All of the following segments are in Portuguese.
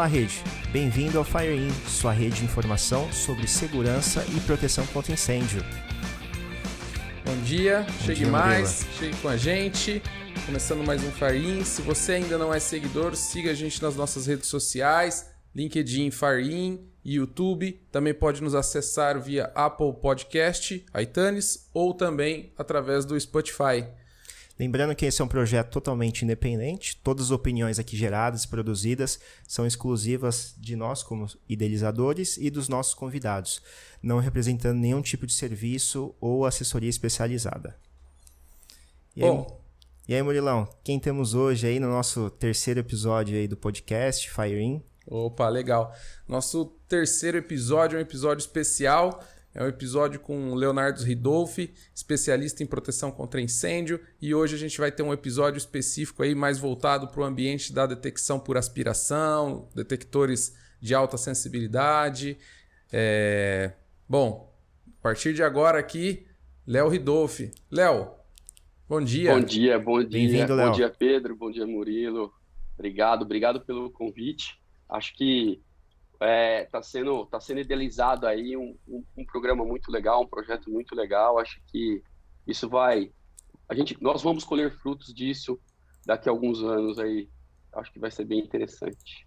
Olá, rede. Bem-vindo ao FireIn, sua rede de informação sobre segurança e proteção contra incêndio. Bom dia, Bom chegue dia, mais, chegue com a gente. Começando mais um FireIn. Se você ainda não é seguidor, siga a gente nas nossas redes sociais, LinkedIn FireIn, YouTube. Também pode nos acessar via Apple Podcast, iTunes ou também através do Spotify. Lembrando que esse é um projeto totalmente independente, todas as opiniões aqui geradas e produzidas são exclusivas de nós como idealizadores e dos nossos convidados, não representando nenhum tipo de serviço ou assessoria especializada. E Bom, aí, e aí, Murilão, quem temos hoje aí no nosso terceiro episódio aí do podcast Fire In? Opa, legal. Nosso terceiro episódio é um episódio especial é um episódio com Leonardo Ridolfi, especialista em proteção contra incêndio, e hoje a gente vai ter um episódio específico aí mais voltado para o ambiente da detecção por aspiração, detectores de alta sensibilidade. É... Bom, a partir de agora aqui, Léo Ridolfi. Léo, bom dia. Bom dia, bom dia. Bom dia, Pedro. Bom dia, Murilo. Obrigado, obrigado pelo convite. Acho que está é, tá sendo, tá sendo idealizado aí um, um, um, programa muito legal, um projeto muito legal. Acho que isso vai. A gente, nós vamos colher frutos disso daqui a alguns anos aí. Acho que vai ser bem interessante.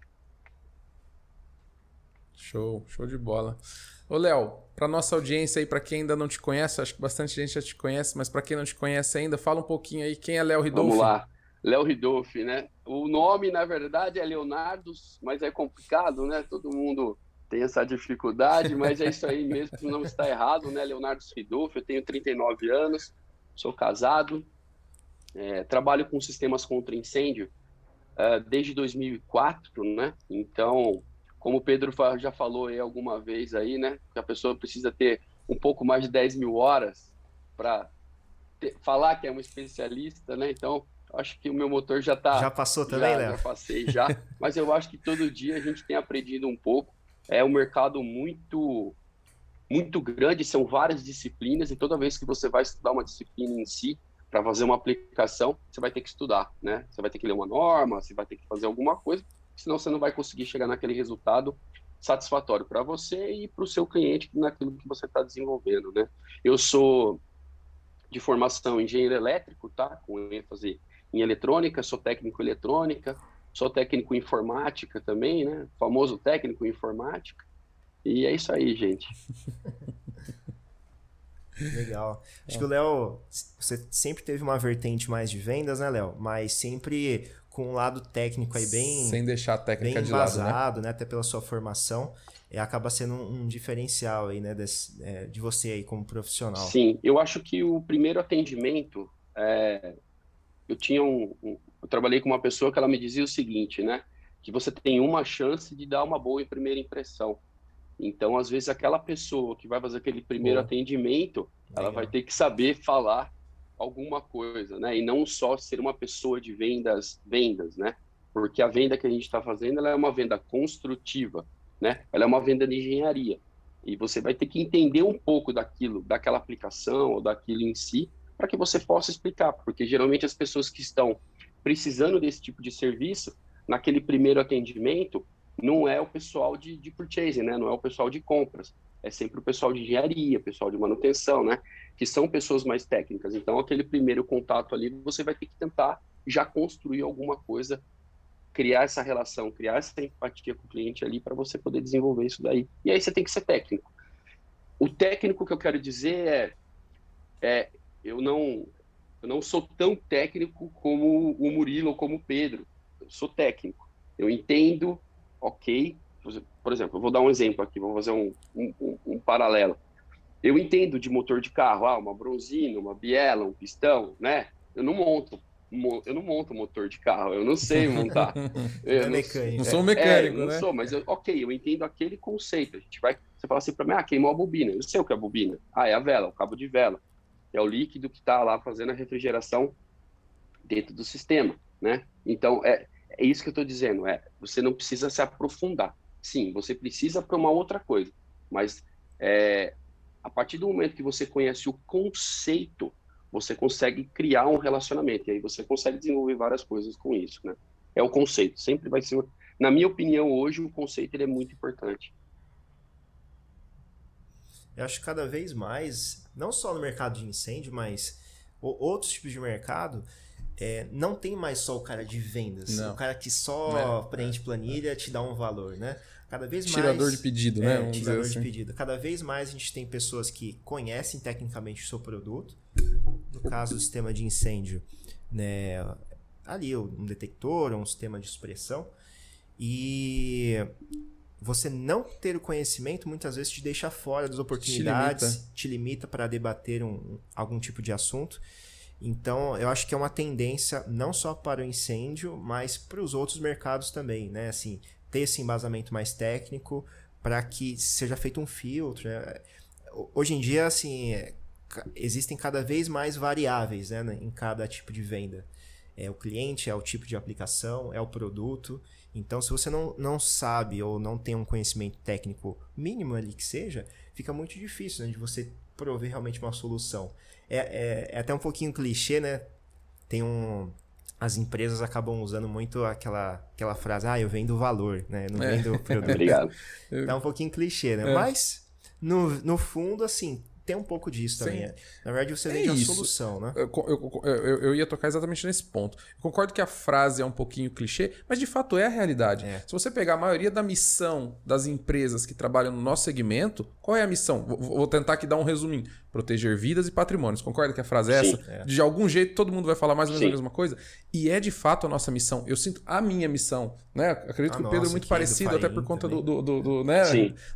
Show, show de bola. Ô, Léo, para nossa audiência aí, para quem ainda não te conhece, acho que bastante gente já te conhece, mas para quem não te conhece ainda, fala um pouquinho aí quem é Léo Ridolfi. Vamos lá. Léo Ridolfi, né? O nome, na verdade, é Leonardo, mas é complicado, né? Todo mundo tem essa dificuldade, mas é isso aí mesmo, não está errado, né? Leonardo Ridolfi, eu tenho 39 anos, sou casado, é, trabalho com sistemas contra incêndio é, desde 2004, né? Então, como o Pedro já falou aí alguma vez aí, né? Que a pessoa precisa ter um pouco mais de 10 mil horas para falar que é um especialista, né? Então, acho que o meu motor já está. Já passou também, Léo? Já passei já. mas eu acho que todo dia a gente tem aprendido um pouco. É um mercado muito muito grande, são várias disciplinas, e toda vez que você vai estudar uma disciplina em si, para fazer uma aplicação, você vai ter que estudar, né? Você vai ter que ler uma norma, você vai ter que fazer alguma coisa, senão você não vai conseguir chegar naquele resultado satisfatório para você e para o seu cliente naquilo que você está desenvolvendo, né? Eu sou de formação engenheiro elétrico, tá? Com ênfase em eletrônica, sou técnico em eletrônica, sou técnico em informática também, né? famoso técnico em informática. E é isso aí, gente. Legal. Acho é. que o Léo, você sempre teve uma vertente mais de vendas, né, Léo? Mas sempre com um lado técnico aí bem. Sem deixar a técnica bem de vazado, lado, né? né? Até pela sua formação. E acaba sendo um, um diferencial aí, né? Desse, é, de você aí como profissional. Sim, eu acho que o primeiro atendimento é, eu tinha um, um, eu trabalhei com uma pessoa que ela me dizia o seguinte, né? Que você tem uma chance de dar uma boa primeira impressão. Então, às vezes, aquela pessoa que vai fazer aquele primeiro Boa. atendimento, Legal. ela vai ter que saber falar alguma coisa, né? E não só ser uma pessoa de vendas, vendas, né? Porque a venda que a gente está fazendo, ela é uma venda construtiva, né? Ela é uma venda de engenharia. E você vai ter que entender um pouco daquilo, daquela aplicação ou daquilo em si, para que você possa explicar, porque geralmente as pessoas que estão precisando desse tipo de serviço, naquele primeiro atendimento, não é o pessoal de, de purchasing, né? não é o pessoal de compras, é sempre o pessoal de engenharia, pessoal de manutenção, né? que são pessoas mais técnicas. Então, aquele primeiro contato ali, você vai ter que tentar já construir alguma coisa, criar essa relação, criar essa empatia com o cliente ali para você poder desenvolver isso daí. E aí você tem que ser técnico. O técnico que eu quero dizer é, é eu não eu não sou tão técnico como o Murilo ou como o Pedro. Eu sou técnico. Eu entendo, ok. Por exemplo, eu vou dar um exemplo aqui, vou fazer um, um, um paralelo. Eu entendo de motor de carro, ah, uma bronzina, uma biela, um pistão, né? Eu não monto, eu não monto motor de carro, eu não sei montar. Eu é não, mecânico. não sou um mecânico, é, não né? sou, mas eu, ok, eu entendo aquele conceito. A gente vai, você fala assim para mim, ah, queimou a bobina. Eu sei o que é a bobina. Ah, é a vela, o cabo de vela é o líquido que está lá fazendo a refrigeração dentro do sistema, né? Então, é, é isso que eu estou dizendo, é, você não precisa se aprofundar. Sim, você precisa para uma outra coisa, mas é, a partir do momento que você conhece o conceito, você consegue criar um relacionamento, e aí você consegue desenvolver várias coisas com isso, né? É o conceito, sempre vai ser na minha opinião, hoje o conceito ele é muito importante. Eu acho que cada vez mais, não só no mercado de incêndio, mas outros tipos de mercado, é, não tem mais só o cara de vendas, não. o cara que só é, preenche planilha, te dá um valor, né? Cada vez mais. Tirador de pedido, né? É, tirador assim. de pedido. Cada vez mais a gente tem pessoas que conhecem tecnicamente o seu produto. No caso do sistema de incêndio, né? Ali, um detector, um sistema de supressão. E você não ter o conhecimento muitas vezes te deixa fora das oportunidades, te limita para debater um, algum tipo de assunto. Então, eu acho que é uma tendência não só para o incêndio, mas para os outros mercados também, né? Assim, ter esse embasamento mais técnico para que seja feito um filtro. Né? Hoje em dia, assim, é, existem cada vez mais variáveis né, em cada tipo de venda. É o cliente, é o tipo de aplicação, é o produto. Então, se você não, não sabe ou não tem um conhecimento técnico mínimo ali que seja, fica muito difícil né, de você prover realmente uma solução. É, é, é, até um pouquinho clichê, né? Tem um. As empresas acabam usando muito aquela, aquela frase, ah, eu vendo valor, né? Não é. vendo produto. Obrigado. É um pouquinho clichê, né? É. Mas, no, no fundo, assim, tem um pouco disso Sim. também. É. Na verdade, você é vende a solução, né? Eu, eu, eu, eu, ia tocar exatamente nesse ponto. Eu concordo que a frase é um pouquinho clichê, mas de fato é a realidade. É. Se você pegar a maioria da missão das empresas que trabalham no nosso segmento, qual é a missão? Vou, vou tentar aqui dar um resuminho. Proteger vidas e patrimônios. Concorda que a frase é Sim. essa? É. De algum jeito todo mundo vai falar mais ou menos Sim. a mesma coisa? E é de fato a nossa missão. Eu sinto a minha missão. Né? Acredito a que o Pedro é muito parecido, até por conta do, do, do, do, né?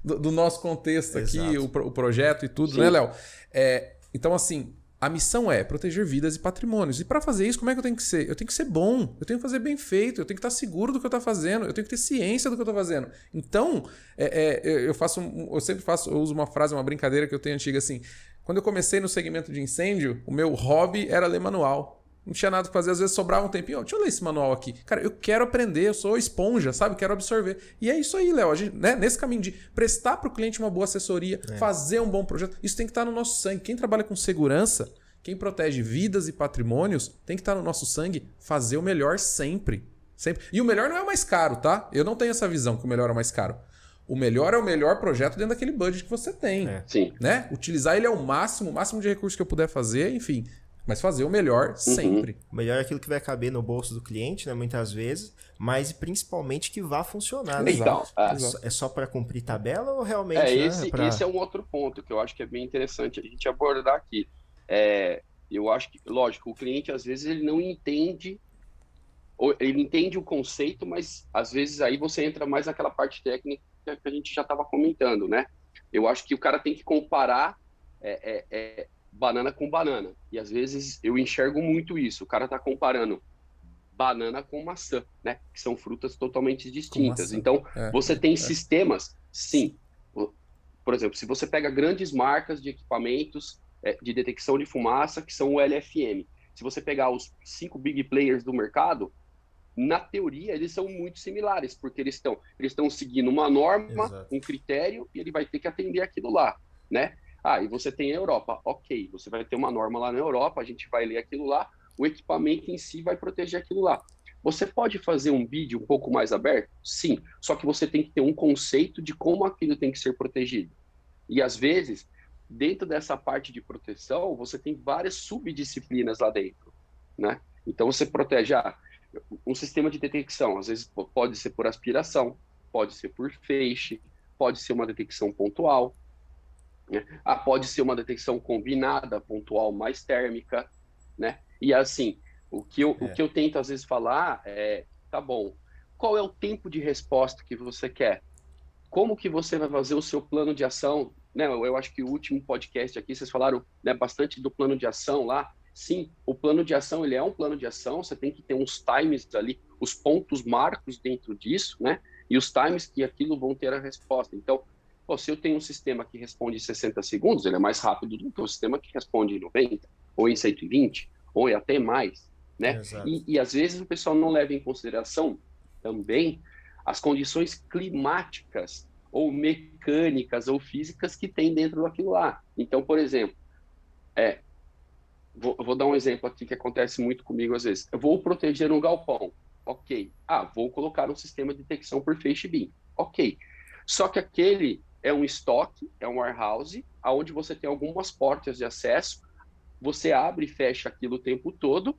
do, do nosso contexto Exato. aqui, o, o projeto e tudo, né, Léo? É, então, assim, a missão é proteger vidas e patrimônios. E para fazer isso, como é que eu tenho que ser? Eu tenho que ser bom, eu tenho que fazer bem feito, eu tenho que estar seguro do que eu estou fazendo, eu tenho que ter ciência do que eu estou fazendo. Então, é, é, eu faço, eu sempre faço, eu uso uma frase, uma brincadeira que eu tenho antiga assim. Quando eu comecei no segmento de incêndio, o meu hobby era ler manual não tinha nada pra fazer, às vezes sobrava um tempinho. Oh, deixa eu ler esse manual aqui. Cara, eu quero aprender, eu sou esponja, sabe? Quero absorver. E é isso aí, Léo. Né? Nesse caminho de prestar para o cliente uma boa assessoria, é. fazer um bom projeto, isso tem que estar no nosso sangue. Quem trabalha com segurança, quem protege vidas e patrimônios, tem que estar no nosso sangue fazer o melhor sempre. Sempre. E o melhor não é o mais caro, tá? Eu não tenho essa visão que o melhor é o mais caro. O melhor é o melhor projeto dentro daquele budget que você tem. É. Sim. Né? Utilizar ele ao máximo, o máximo de recursos que eu puder fazer, enfim. Mas fazer o melhor uhum. sempre. O melhor é aquilo que vai caber no bolso do cliente, né? Muitas vezes, mas principalmente que vá funcionar. Né? Então, é, é só para cumprir tabela ou realmente. É, né, esse, pra... esse é um outro ponto que eu acho que é bem interessante a gente abordar aqui. É, eu acho que, lógico, o cliente às vezes ele não entende, ele entende o conceito, mas às vezes aí você entra mais naquela parte técnica que a gente já estava comentando, né? Eu acho que o cara tem que comparar é, é, é banana com banana. E às vezes eu enxergo muito isso. O cara está comparando banana com maçã, né? Que são frutas totalmente distintas. Então, é, você tem é. sistemas, sim. Por exemplo, se você pega grandes marcas de equipamentos é, de detecção de fumaça, que são o LFM. Se você pegar os cinco big players do mercado, na teoria eles são muito similares, porque eles estão eles estão seguindo uma norma, Exato. um critério, e ele vai ter que atender aquilo lá, né? Ah, e você tem a Europa. Ok, você vai ter uma norma lá na Europa, a gente vai ler aquilo lá, o equipamento em si vai proteger aquilo lá. Você pode fazer um vídeo um pouco mais aberto? Sim, só que você tem que ter um conceito de como aquilo tem que ser protegido. E às vezes, dentro dessa parte de proteção, você tem várias subdisciplinas lá dentro, né? Então você protege ah, um sistema de detecção, às vezes pode ser por aspiração, pode ser por feixe, pode ser uma detecção pontual, né? Ah, pode ser uma detecção combinada, pontual, mais térmica, né? E assim, o que eu, é. o que eu tento às vezes falar é, tá bom, qual é o tempo de resposta que você quer? Como que você vai fazer o seu plano de ação? Né, eu acho que o último podcast aqui, vocês falaram né, bastante do plano de ação lá. Sim, o plano de ação, ele é um plano de ação, você tem que ter uns times ali, os pontos marcos dentro disso, né? E os times que aquilo vão ter a resposta. Então, Pô, se eu tenho um sistema que responde em 60 segundos, ele é mais rápido do que o sistema que responde em 90, ou em 120, ou até mais, né? E, e às vezes o pessoal não leva em consideração também as condições climáticas ou mecânicas ou físicas que tem dentro daquilo lá. Então, por exemplo, é, vou, vou, dar um exemplo aqui que acontece muito comigo às vezes. Eu vou proteger um galpão. Ok. Ah, vou colocar um sistema de detecção por feixe BIM. Ok. Só que aquele é um estoque, é um warehouse, aonde você tem algumas portas de acesso, você abre e fecha aquilo o tempo todo,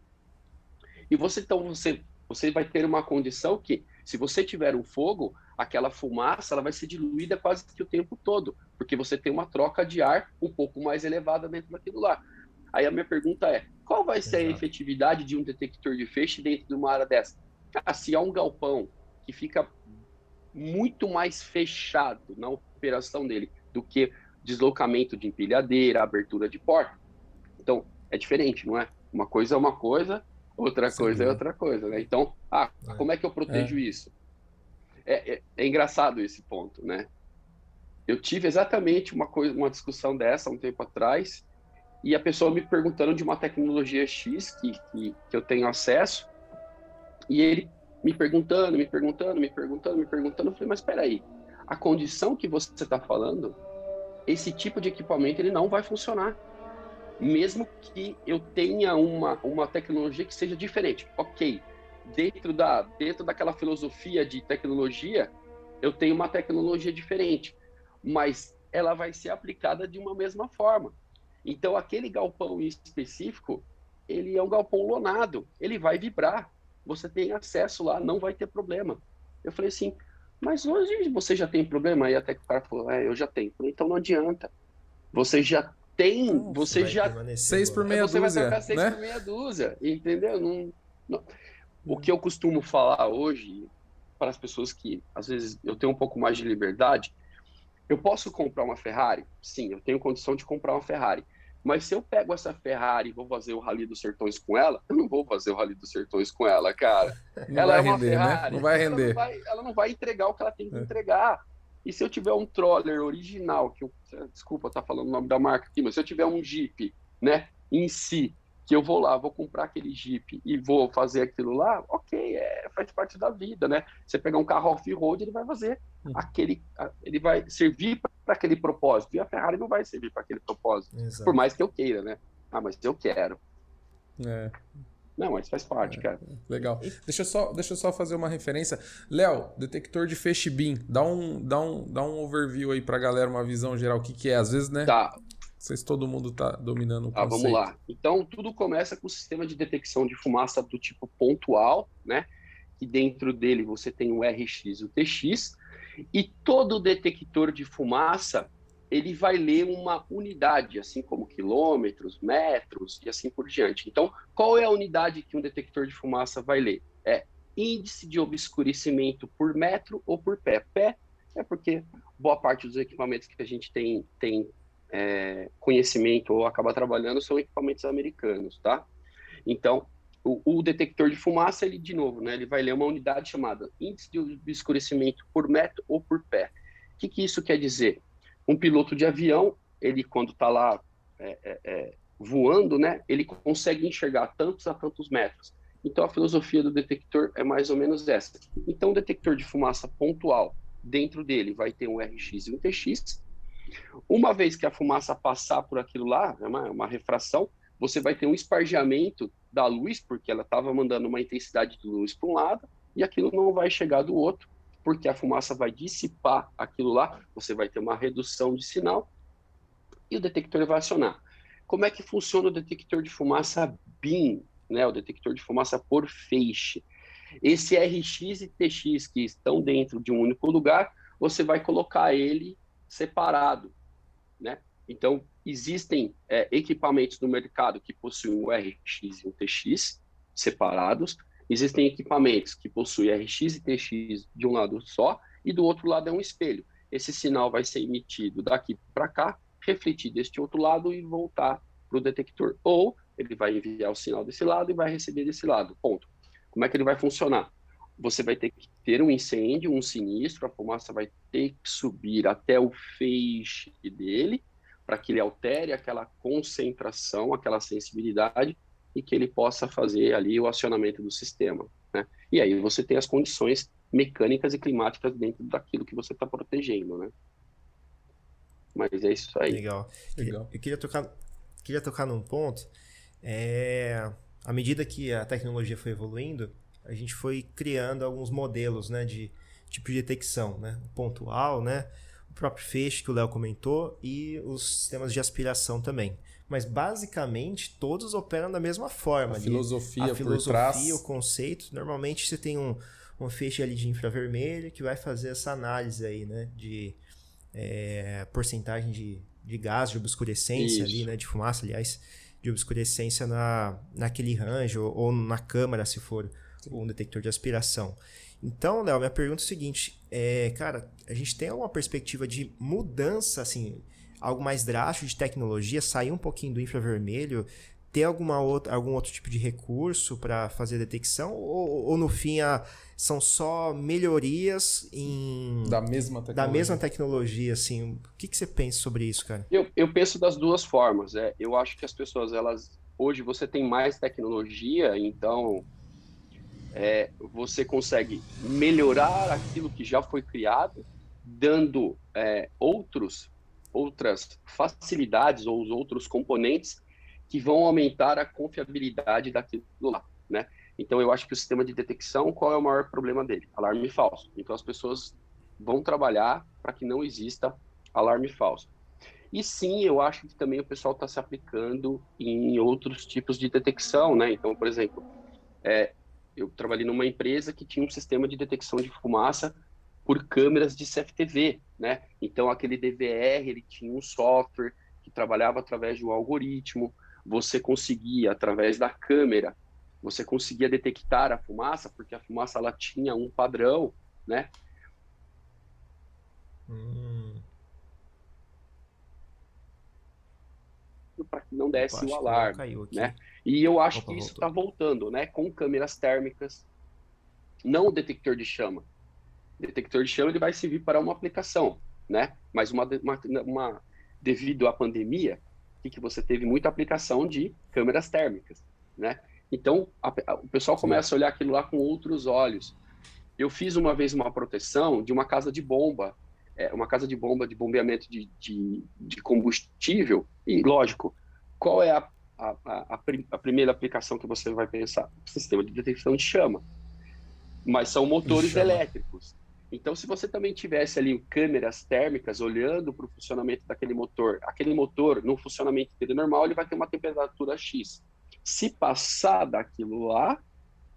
e você então você você vai ter uma condição que, se você tiver um fogo, aquela fumaça ela vai ser diluída quase que o tempo todo, porque você tem uma troca de ar um pouco mais elevada dentro daquilo lá. Aí a minha pergunta é: qual vai ser a efetividade de um detector de feixe dentro de uma área dessa? Ah, se há um galpão que fica muito mais fechado na operação dele do que deslocamento de empilhadeira, abertura de porta, então é diferente, não é? Uma coisa é uma coisa, outra Sim, coisa é. é outra coisa, né? Então, ah, é. como é que eu protejo é. isso? É, é, é, engraçado esse ponto, né? Eu tive exatamente uma coisa, uma discussão dessa um tempo atrás e a pessoa me perguntando de uma tecnologia X que, que, que eu tenho acesso e ele me perguntando, me perguntando, me perguntando, me perguntando. Eu falei, mas espera aí, a condição que você está falando, esse tipo de equipamento ele não vai funcionar mesmo que eu tenha uma, uma tecnologia que seja diferente. Ok, dentro, da, dentro daquela filosofia de tecnologia, eu tenho uma tecnologia diferente, mas ela vai ser aplicada de uma mesma forma. Então, aquele galpão em específico, ele é um galpão lonado, ele vai vibrar, você tem acesso lá, não vai ter problema. Eu falei assim, mas hoje você já tem problema? Aí até que o cara falou, é, eu já tenho. Falei, então não adianta. Você já tem, você já. Seis por meia você dúzia. Você vai seis né? por meia dúzia, entendeu? Não, não. O que eu costumo falar hoje para as pessoas que às vezes eu tenho um pouco mais de liberdade, eu posso comprar uma Ferrari? Sim, eu tenho condição de comprar uma Ferrari. Mas se eu pego essa Ferrari e vou fazer o Rally dos Sertões com ela, eu não vou fazer o Rally dos Sertões com ela, cara. Não ela é uma render, né? Ferrari. Né? Não vai render. Ela não vai, ela não vai entregar o que ela tem que é. entregar. E se eu tiver um troller original, que eu, desculpa estar tá falando o nome da marca aqui, mas se eu tiver um Jeep, né, em si, que eu vou lá, vou comprar aquele Jeep e vou fazer aquilo lá, ok, é, faz parte da vida, né? Você pegar um carro off-road, ele vai fazer hum. aquele, ele vai servir para aquele propósito, e a Ferrari não vai servir para aquele propósito, Exato. por mais que eu queira, né? Ah, mas eu quero. É. Não, mas faz parte, é, cara. Legal. Deixa eu só, deixa eu só fazer uma referência. Léo, detector de feixe BIM. Dá um, dá um, dá um overview aí pra galera, uma visão geral. O que, que é? Às vezes, né? Tá. Não sei se todo mundo tá dominando o tá, vamos lá. Então, tudo começa com o sistema de detecção de fumaça do tipo pontual, né? Que dentro dele você tem o RX e o TX. E todo detector de fumaça ele vai ler uma unidade, assim como quilômetros, metros e assim por diante. Então, qual é a unidade que um detector de fumaça vai ler? É índice de obscurecimento por metro ou por pé. Pé é porque boa parte dos equipamentos que a gente tem, tem é, conhecimento ou acaba trabalhando são equipamentos americanos, tá? Então, o, o, detector de fumaça, ele, de novo, né, ele vai ler uma unidade chamada índice de obscurecimento por metro ou por pé. O que, que isso quer dizer? Um piloto de avião, ele quando está lá é, é, é, voando, né, ele consegue enxergar tantos a tantos metros. Então a filosofia do detector é mais ou menos essa. Então o detector de fumaça pontual, dentro dele vai ter um RX e um TX. Uma vez que a fumaça passar por aquilo lá, é uma, uma refração, você vai ter um espargiamento da luz, porque ela estava mandando uma intensidade de luz para um lado, e aquilo não vai chegar do outro, porque a fumaça vai dissipar aquilo lá, você vai ter uma redução de sinal e o detector vai acionar. Como é que funciona o detector de fumaça BIM, né? o detector de fumaça por feixe? Esse RX e TX que estão dentro de um único lugar, você vai colocar ele separado, né? Então, existem é, equipamentos no mercado que possuem um RX e um TX separados, Existem equipamentos que possuem RX e TX de um lado só e do outro lado é um espelho. Esse sinal vai ser emitido daqui para cá, refletir deste outro lado e voltar para o detector. Ou ele vai enviar o sinal desse lado e vai receber desse lado. Ponto. Como é que ele vai funcionar? Você vai ter que ter um incêndio, um sinistro, a fumaça vai ter que subir até o feixe dele para que ele altere aquela concentração, aquela sensibilidade e que ele possa fazer ali o acionamento do sistema. Né? E aí você tem as condições mecânicas e climáticas dentro daquilo que você está protegendo, né? Mas é isso aí. Legal. Legal. Eu queria tocar, queria tocar num ponto. É, à medida que a tecnologia foi evoluindo, a gente foi criando alguns modelos, né, de tipo de detecção, né? O pontual, né? O próprio feixe que o Léo comentou e os sistemas de aspiração também. Mas basicamente todos operam da mesma forma. A filosofia, a por filosofia, trás. o conceito. Normalmente você tem um, um feixe ali de infravermelho que vai fazer essa análise aí, né? De é, porcentagem de, de gás, de obscurecência Isso. ali, né? De fumaça, aliás, de obscurecência na, naquele range ou, ou na câmara, se for um detector de aspiração. Então, Léo, minha pergunta é o seguinte: é, cara, a gente tem alguma perspectiva de mudança, assim, algo mais drástico de tecnologia, sair um pouquinho do infravermelho, ter alguma outra, algum outro tipo de recurso para fazer detecção? Ou, ou no fim a- são só melhorias em, Da mesma da tecnologia. mesma tecnologia? Assim, o que, que você pensa sobre isso, cara? Eu, eu penso das duas formas. É, eu acho que as pessoas, elas hoje você tem mais tecnologia, então é, você consegue melhorar aquilo que já foi criado, dando é, outros, outras facilidades ou os outros componentes que vão aumentar a confiabilidade daquilo lá, né? Então eu acho que o sistema de detecção, qual é o maior problema dele? Alarme falso. Então as pessoas vão trabalhar para que não exista alarme falso. E sim, eu acho que também o pessoal está se aplicando em outros tipos de detecção, né? Então, por exemplo, é, eu trabalhei numa empresa que tinha um sistema de detecção de fumaça por câmeras de CFTV, né? Então, aquele DVR, ele tinha um software que trabalhava através de um algoritmo, você conseguia, através da câmera, você conseguia detectar a fumaça, porque a fumaça, ela tinha um padrão, né? Hum, Para que não desse o alarme. Né? E eu acho Opa, que isso está voltando, né? Com câmeras térmicas, não o detector de chama. O detector de chama ele vai servir para uma aplicação, né? Mas uma, uma, uma- devido à pandemia, que, que você teve muita aplicação de câmeras térmicas, né? Então a- a- o pessoal Sim. começa a olhar aquilo lá com outros olhos. Eu fiz uma vez uma proteção de uma casa de bomba, é, uma casa de bomba de bombeamento de, de, de combustível e lógico, qual é a a, a, a prim- a primeira aplicação que você vai pensar? Sistema de detecção de chama. Mas são motores elétricos. Então, se você também tivesse ali câmeras térmicas olhando para o funcionamento daquele motor, aquele motor, no funcionamento dele normal, ele vai ter uma temperatura X. Se passar daquilo lá,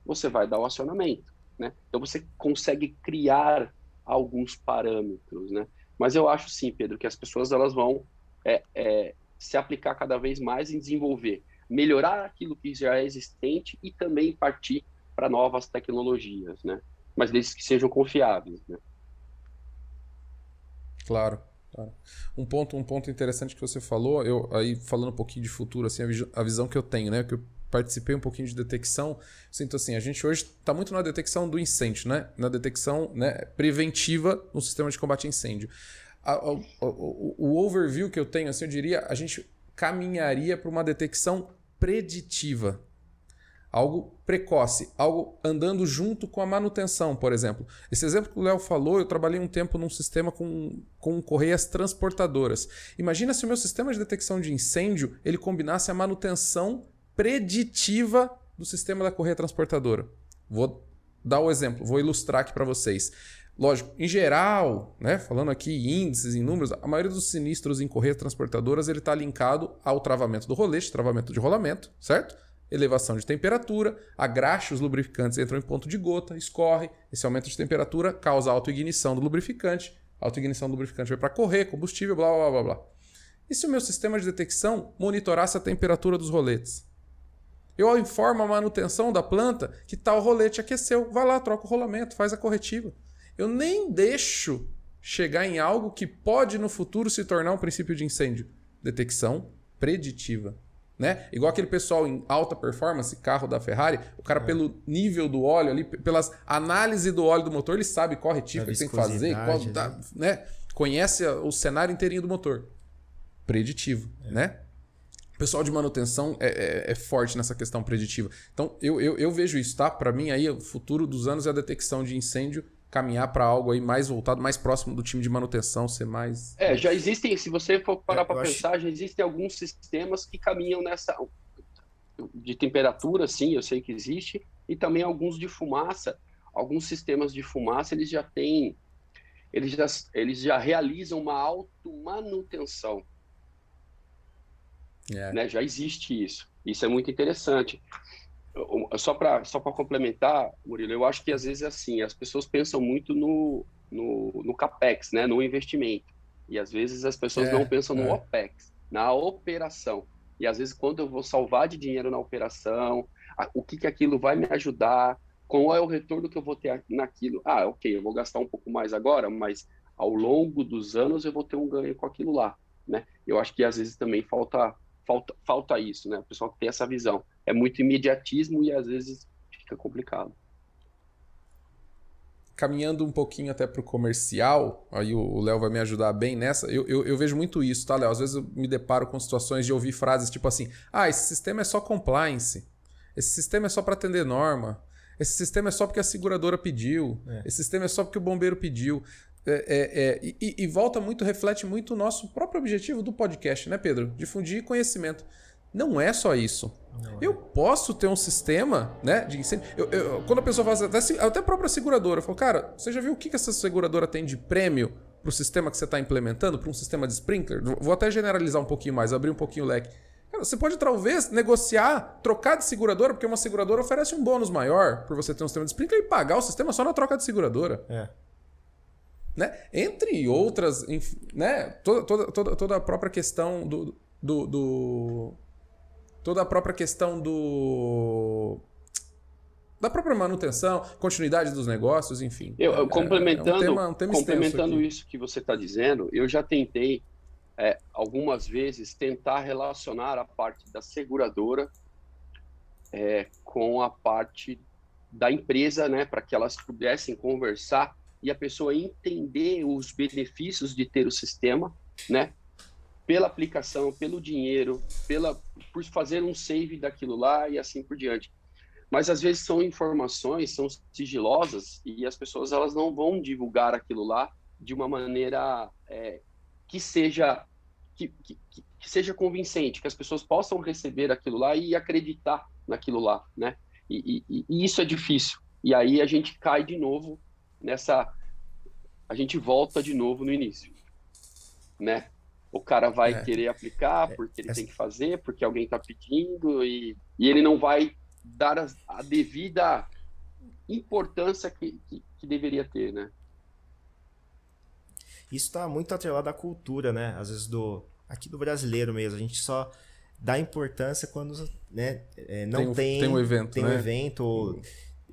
você vai dar o acionamento. Né? Então, você consegue criar alguns parâmetros. Né? Mas eu acho sim, Pedro, que as pessoas elas vão é, é, se aplicar cada vez mais em desenvolver, melhorar aquilo que já é existente e também partir para novas tecnologias, né? Mas desde que sejam confiáveis, né? Claro, claro. Um ponto, um ponto interessante que você falou, eu aí falando um pouquinho de futuro, assim, a, visão que eu tenho, né? Que eu participei um pouquinho de detecção, sinto assim, a gente hoje está muito na detecção do incêndio, né? Na detecção né, preventiva no sistema de combate a incêndio. A- a- o, o- overview que eu tenho, assim, eu diria, a gente caminharia para uma detecção preditiva. Algo precoce, algo andando junto com a manutenção, por exemplo. Esse exemplo que o Léo falou, eu trabalhei um tempo num sistema com, com correias transportadoras. Imagina se o meu sistema de detecção de incêndio ele combinasse a manutenção preditiva do sistema da correia transportadora. Vou dar o exemplo, vou ilustrar aqui para vocês. Lógico, em geral, né, falando aqui em índices, em números, a maioria dos sinistros em correias transportadoras ele está linkado ao travamento do rolete, travamento de rolamento, certo? Elevação de temperatura, a graxa, os lubrificantes entram em ponto de gota, escorre, esse aumento de temperatura causa autoignição do lubrificante, autoignição do lubrificante vai para correr, combustível, blá blá blá blá. E se o meu sistema de detecção monitorasse a temperatura dos roletes? Eu informo a manutenção da planta que tal rolete aqueceu. Vai lá, troca o rolamento, faz a corretiva. Eu nem deixo chegar em algo que pode no futuro se tornar um princípio de incêndio. Detecção preditiva. Né? Igual aquele pessoal em alta performance, carro da Ferrari, o cara, pelo nível do óleo ali, pelas análise do óleo do motor, ele sabe qual retífica que tem que fazer, qual, viscosidade, tá, né? conhece o cenário inteirinho do motor. Preditivo, né? O pessoal de manutenção é, é- é forte nessa questão preditiva. Então, eu, eu, eu vejo isso, tá? Para mim, aí, o futuro dos anos é a detecção de incêndio caminhar para algo aí mais voltado, mais próximo do time de manutenção, ser mais. É, já existem, se você for parar É, para eu acho- pensar, já existem alguns sistemas que caminham nessa de temperatura, sim, eu sei que existe, E também alguns de fumaça, alguns sistemas de fumaça, eles já têm, eles já, eles já realizam uma automanutenção. É. Né? Já existe isso. Isso é muito interessante. Só para só complementar, Murilo, eu acho que às vezes é assim, as pessoas pensam muito no, no, no CAPEX, né, no investimento. E às vezes as pessoas é, não pensam é. no OPEX, na operação. E às vezes quando eu vou salvar de dinheiro na operação, o que, que aquilo vai me ajudar, qual é o retorno que eu vou ter naquilo. Ah, ok, eu vou gastar um pouco mais agora, mas ao longo dos anos eu vou ter um ganho com aquilo lá, né? Eu acho que às vezes também falta falta, falta isso, né? O pessoal tem essa visão. É muito imediatismo e às vezes fica complicado. Caminhando um pouquinho até para o comercial, aí o Léo vai me ajudar bem nessa. Eu, eu, eu vejo muito isso, tá, Léo? Às vezes eu me deparo com situações de ouvir frases tipo assim: ah, esse sistema é só compliance, esse sistema é só para atender norma, esse sistema é só porque a seguradora pediu, é. esse sistema é só porque o bombeiro pediu. É, é, é, e, e, volta muito, reflete muito o nosso próprio objetivo do podcast, né, Pedro? Difundir conhecimento. Não é só isso. Não eu é. posso ter um sistema, né, de incêndio. Eu, eu, quando a pessoa faz até, até a própria seguradora, eu falo, cara, você já viu o que, que essa seguradora tem de prêmio para o sistema que você está implementando, para um sistema de sprinkler? Vou até generalizar um pouquinho mais, abrir um pouquinho o leque. Cara, você pode talvez negociar, trocar de seguradora, porque uma seguradora oferece um bônus maior por você ter um sistema de sprinkler e pagar o sistema só na troca de seguradora. É. Né? Entre outras, né? toda, toda, toda, toda a própria questão do, do, do, toda a própria questão do da própria manutenção, continuidade dos negócios, enfim. Eu, eu complementando, é, é um tema, um tema complementando isso que você está dizendo, eu já tentei é, algumas vezes tentar relacionar a parte da seguradora é, com a parte da empresa, né, para que elas pudessem conversar e a pessoa entender os benefícios de ter o sistema, né? Pela aplicação, pelo dinheiro, pela por fazer um save daquilo lá e assim por diante. Mas às vezes são informações, são sigilosas e as pessoas elas não vão divulgar aquilo lá de uma maneira é, que seja que, que, que, seja convincente, que as pessoas possam receber aquilo lá e acreditar naquilo lá, né? E, e, e isso é difícil. E aí a gente cai de novo nessa a gente volta de novo no início, né? O cara vai é. querer aplicar é, porque ele é. tem que fazer, porque alguém está pedindo e, e ele não vai dar a, a devida importância que, que, que, deveria ter, né? Isso está muito atrelado à cultura, né? Às vezes do aqui do brasileiro mesmo, a gente só dá importância quando né, é, não tem, tem, tem um evento, tem né? um evento ou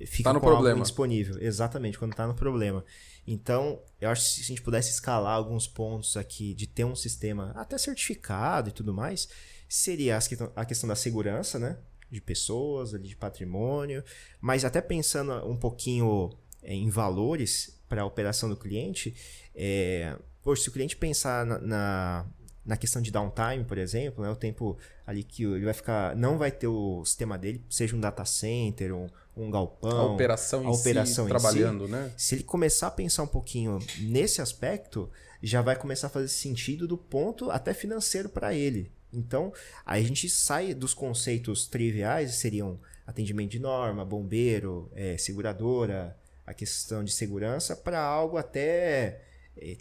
fica tá no problema. disponível. Exatamente, quando está no problema. Então, eu acho que se a gente pudesse escalar alguns pontos aqui de ter um sistema até certificado e tudo mais, seria a questão da segurança, né? De pessoas, de patrimônio, mas até pensando um pouquinho é, em valores para a operação do cliente, é, poxa, se o cliente pensar na, na na questão de downtime, por exemplo, né, o tempo ali que ele vai ficar, não vai ter o sistema dele, seja um data center, um, um galpão, a operação, a operação si, trabalhando, si, né? Se ele começar a pensar um pouquinho nesse aspecto, já vai começar a fazer sentido do ponto até financeiro para ele. Então, aí a gente sai dos conceitos triviais, seriam atendimento de norma, bombeiro, é, seguradora, a questão de segurança, para algo até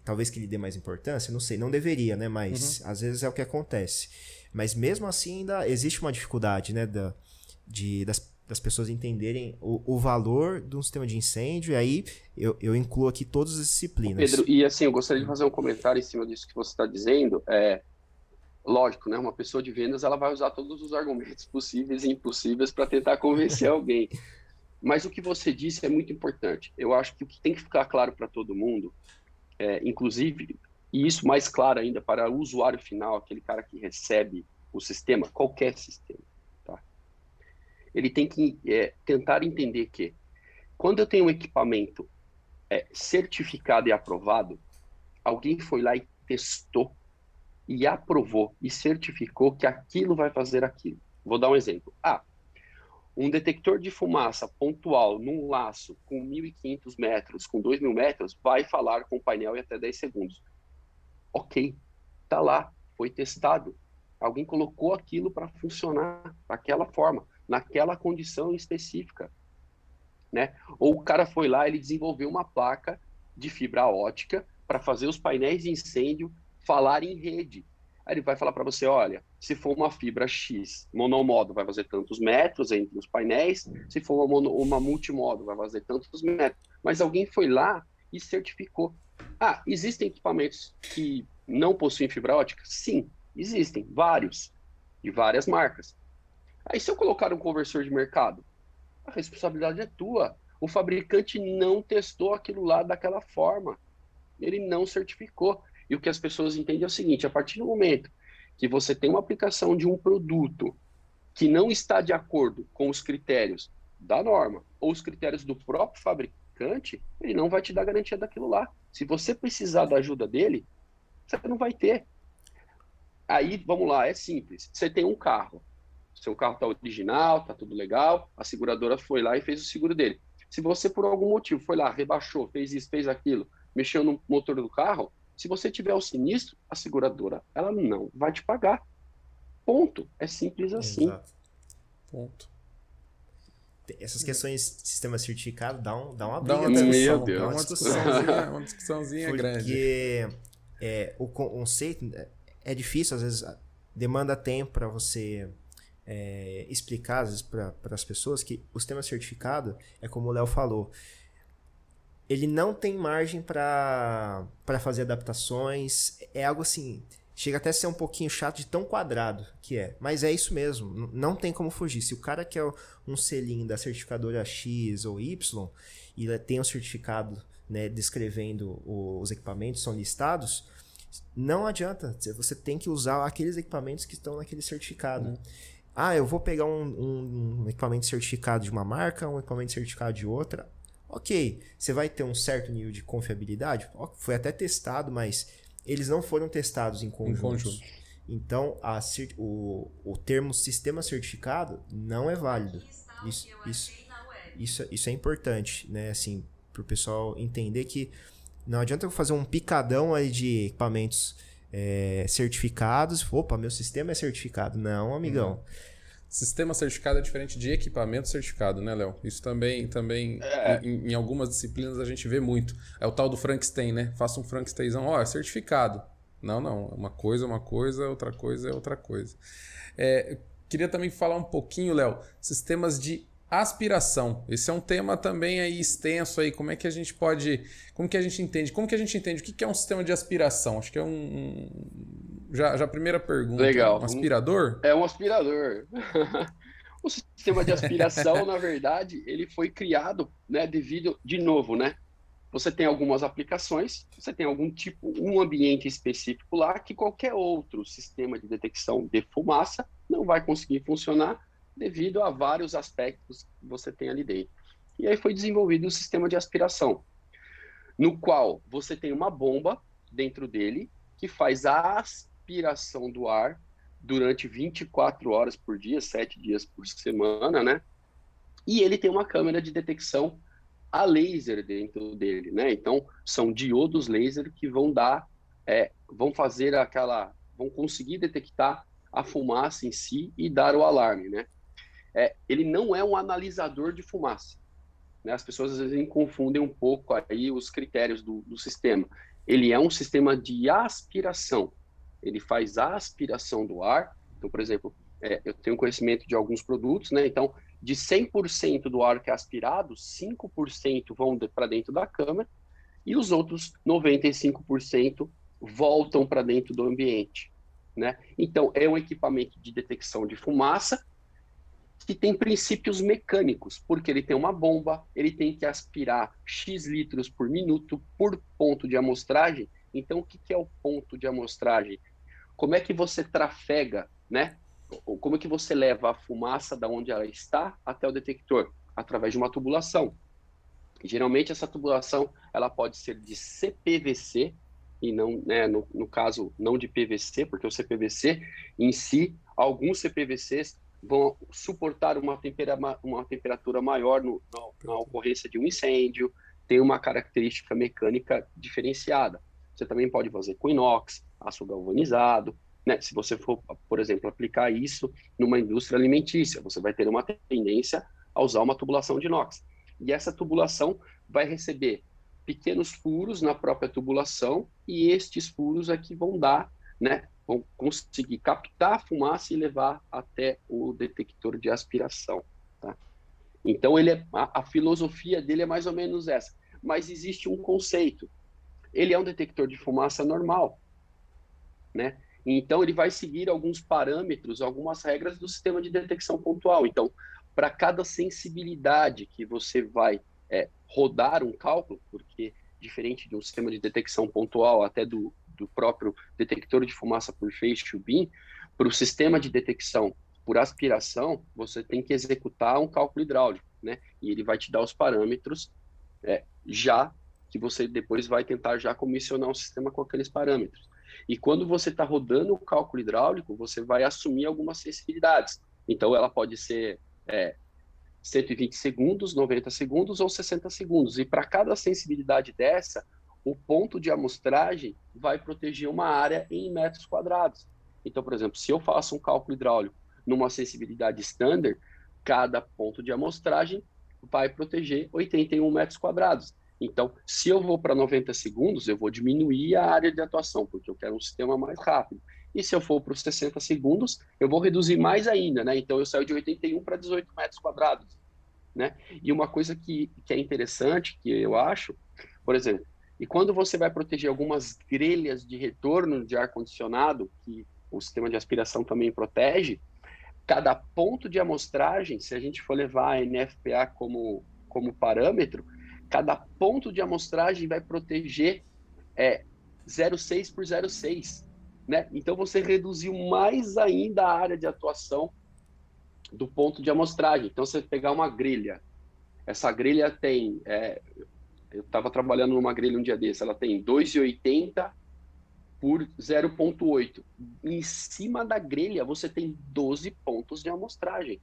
talvez que lhe dê mais importância, não sei, não deveria, né? Mas uhum. às vezes é o que acontece. Mas mesmo assim ainda existe uma dificuldade, né? Da, de, das, das pessoas entenderem o, o valor de um sistema de incêndio, e aí eu, eu incluo aqui todas as disciplinas. Pedro, e assim, eu gostaria de fazer um comentário em cima disso que você está dizendo. É, lógico, né? Uma pessoa de vendas ela vai usar todos os argumentos possíveis e impossíveis para tentar convencer alguém. Mas o que você disse é muito importante. Eu acho que o que tem que ficar claro para todo mundo é, inclusive, e isso mais claro ainda para o usuário final, aquele cara que recebe o sistema, qualquer sistema, tá? ele tem que é, tentar entender que quando eu tenho um equipamento é, certificado e aprovado, alguém foi lá e testou e aprovou e certificou que aquilo vai fazer aquilo. Vou dar um exemplo. Ah, um detector de fumaça pontual num laço com 1.500 metros, com 2.000 metros, vai falar com o painel em até 10 segundos. Ok, tá lá, foi testado. Alguém colocou aquilo para funcionar daquela forma, naquela condição específica. né? Ou o cara foi lá, ele desenvolveu uma placa de fibra ótica para fazer os painéis de incêndio falar em rede. Aí ele vai falar para você, olha, se for uma fibra X monomodo, vai fazer tantos metros entre os painéis, se for uma, mono, uma multimodo, vai fazer tantos metros. Mas alguém foi lá e certificou. Ah, existem equipamentos que não possuem fibra ótica? Sim, existem, vários, de várias marcas. Aí se eu colocar um conversor de mercado, a responsabilidade é tua. O fabricante não testou aquilo lá daquela forma. Ele não certificou. E o que as pessoas entendem é o seguinte: a partir do momento que você tem uma aplicação de um produto que não está de acordo com os critérios da norma ou os critérios do próprio fabricante, ele não vai te dar garantia daquilo lá. Se você precisar da ajuda dele, você não vai ter. Aí, vamos lá, é simples. Você tem um carro, seu carro está original, está tudo legal, a seguradora foi lá e fez o seguro dele. Se você, por algum motivo, foi lá, rebaixou, fez isso, fez aquilo, mexeu no motor do carro, se você tiver o sinistro, a seguradora, ela não vai te pagar. Ponto. É simples assim. Exato. Ponto. Essas questões de sistema certificado dá, um, dá uma briga. Dá uma discussão, Dá uma discussãozinha, uma discussãozinha Porque, grande. Porque é, o conceito é difícil, às vezes demanda tempo para você é, explicar para as pessoas que o sistema certificado é como o Léo falou. Ele não tem margem para fazer adaptações. É algo assim. Chega até a ser um pouquinho chato de tão quadrado que é. Mas é isso mesmo. Não tem como fugir. Se o cara quer um selinho da certificadora X ou Y e tem um certificado né, descrevendo os equipamentos, são listados, não adianta. Você tem que usar aqueles equipamentos que estão naquele certificado. Uhum. Ah, eu vou pegar um, um, um, equipamento certificado de uma marca, um equipamento certificado de outra. Ok, você vai ter um certo nível de confiabilidade. Foi até testado, mas eles não foram testados em conjunto. Em conjunto. Então, a, o, o termo sistema certificado não é válido. Isso, isso, isso, isso é importante, né? Assim, para o pessoal entender que não adianta eu fazer um picadão aí de equipamentos é, certificados. Opa, meu sistema é certificado. Não, amigão. Uhum. Sistema certificado é diferente de equipamento certificado, né, Léo? Isso também, também é. em, em, algumas disciplinas a gente vê muito. É o tal do Frankenstein, né? Faça um Frankensteinzão, ó, é certificado. Não, não. Uma coisa é uma coisa, outra coisa é outra coisa. É, queria também falar um pouquinho, Léo, sistemas de aspiração. Esse é um tema também aí extenso aí. Como é que a gente pode, como que a gente entende, como que a gente entende o que é um sistema de aspiração? Acho que é um, já, já a primeira pergunta. Legal. Um aspirador? É um aspirador. o sistema de aspiração, na verdade, ele foi criado, né, devido de novo, né? Você tem algumas aplicações, você tem algum tipo, um ambiente específico lá que qualquer outro sistema de detecção de fumaça não vai conseguir funcionar devido a vários aspectos que você tem ali dentro. E aí foi desenvolvido o sistema de aspiração, no qual você tem uma bomba dentro dele que faz a aspiração do ar durante 24 horas por dia, 7 dias por semana, né? E ele tem uma câmera de detecção a laser dentro dele, né? Então, são diodos laser que vão dar, é, vão fazer aquela, vão conseguir detectar a fumaça em si e dar o alarme, né? É, ele não é um analisador de fumaça. Né? As pessoas às vezes confundem um pouco aí os critérios do, do sistema. Ele é um sistema de aspiração. Ele faz a aspiração do ar. Então, por exemplo, é, eu tenho conhecimento de alguns produtos, né? Então, de 100% do ar que é aspirado, 5% vão de, para dentro da câmara e os outros 95% voltam para dentro do ambiente, né? Então, é um equipamento de detecção de fumaça que tem princípios mecânicos, porque ele tem uma bomba, ele tem que aspirar X litros por minuto por ponto de amostragem. Então, o que, que é o ponto de amostragem? Como é que você trafega, né? Como é que você leva a fumaça da onde ela está até o detector? Através de uma tubulação. Geralmente essa tubulação ela pode ser de CPVC e não, né, no, no caso não de PVC, porque o CPVC em si, alguns CPVCs vão suportar uma, tempera, uma temperatura maior no, na, na ocorrência de um incêndio, tem uma característica mecânica diferenciada. Você também pode fazer com inox, aço galvanizado, né? Se você for, por exemplo, aplicar isso numa indústria alimentícia, você vai ter uma tendência a usar uma tubulação de inox. E essa tubulação vai receber pequenos furos na própria tubulação e estes furos aqui vão dar, né, vão conseguir captar a fumaça e levar até o detector de aspiração. Tá? Então ele é, a, a filosofia dele é mais ou menos essa. Mas existe um conceito. Ele é um detector de fumaça normal, né? Então ele vai seguir alguns parâmetros, algumas regras do sistema de detecção pontual. Então, para cada sensibilidade que você vai é, rodar um cálculo, porque diferente de um sistema de detecção pontual, até do, do próprio detector de fumaça por to beam, para o sistema de detecção por aspiração, você tem que executar um cálculo hidráulico, né? E ele vai te dar os parâmetros é, já que você depois vai tentar já comissionar um sistema com aqueles parâmetros. E quando você está rodando o cálculo hidráulico, você vai assumir algumas sensibilidades. Então, ela pode ser é, 120 segundos, 90 segundos ou 60 segundos. E para cada sensibilidade dessa, o ponto de amostragem vai proteger uma área em metros quadrados. Então, por exemplo, se eu faço um cálculo hidráulico numa sensibilidade standard, cada ponto de amostragem vai proteger 81 metros quadrados. Então, se eu vou para 90 segundos, eu vou diminuir a área de atuação, porque eu quero um sistema mais rápido. E se eu for para os 60 segundos, eu vou reduzir mais ainda, né? Então, eu saio de 81 para 18 metros quadrados, né? E uma coisa que, que é interessante, que eu acho, por exemplo, e quando você vai proteger algumas grelhas de retorno de ar-condicionado, que o sistema de aspiração também protege, cada ponto de amostragem, se a gente for levar a NFPA como, como parâmetro, cada ponto de amostragem vai proteger é, 0,6 por 0,6. Né? Então você reduziu mais ainda a área de atuação do ponto de amostragem. Então, você pegar uma grelha, essa grelha tem. É, eu estava trabalhando numa grelha um dia desse, ela tem 2,80 por 0,8. Em cima da grelha, você tem 12 pontos de amostragem.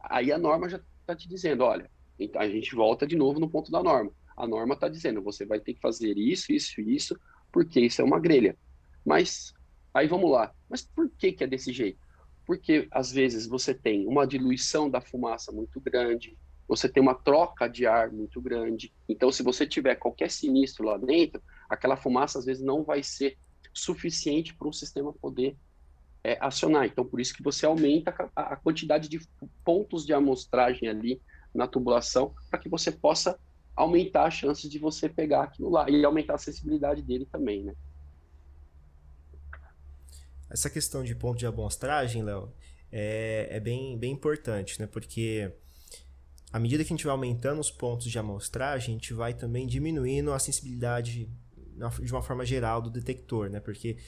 Aí a norma já está te dizendo: olha, a gente volta de novo no ponto da norma. A norma está dizendo: você vai ter que fazer isso, isso, isso, porque isso é uma grelha. Mas aí vamos lá. Mas por que, que é desse jeito? Porque às vezes você tem uma diluição da fumaça muito grande, você tem uma troca de ar muito grande. Então, se você tiver qualquer sinistro lá dentro, aquela fumaça às vezes não vai ser suficiente para o sistema poder é, acionar. Então, por isso que você aumenta a, a quantidade de pontos de amostragem ali na tubulação, para que você possa aumentar a chance de você pegar aquilo lá e aumentar a sensibilidade dele também, né? Essa questão de ponto de amostragem, Léo, é, é bem, bem importante, né? Porque à medida que a gente vai aumentando os pontos de amostragem, a gente vai também diminuindo a sensibilidade de uma forma geral do detector, né? Porque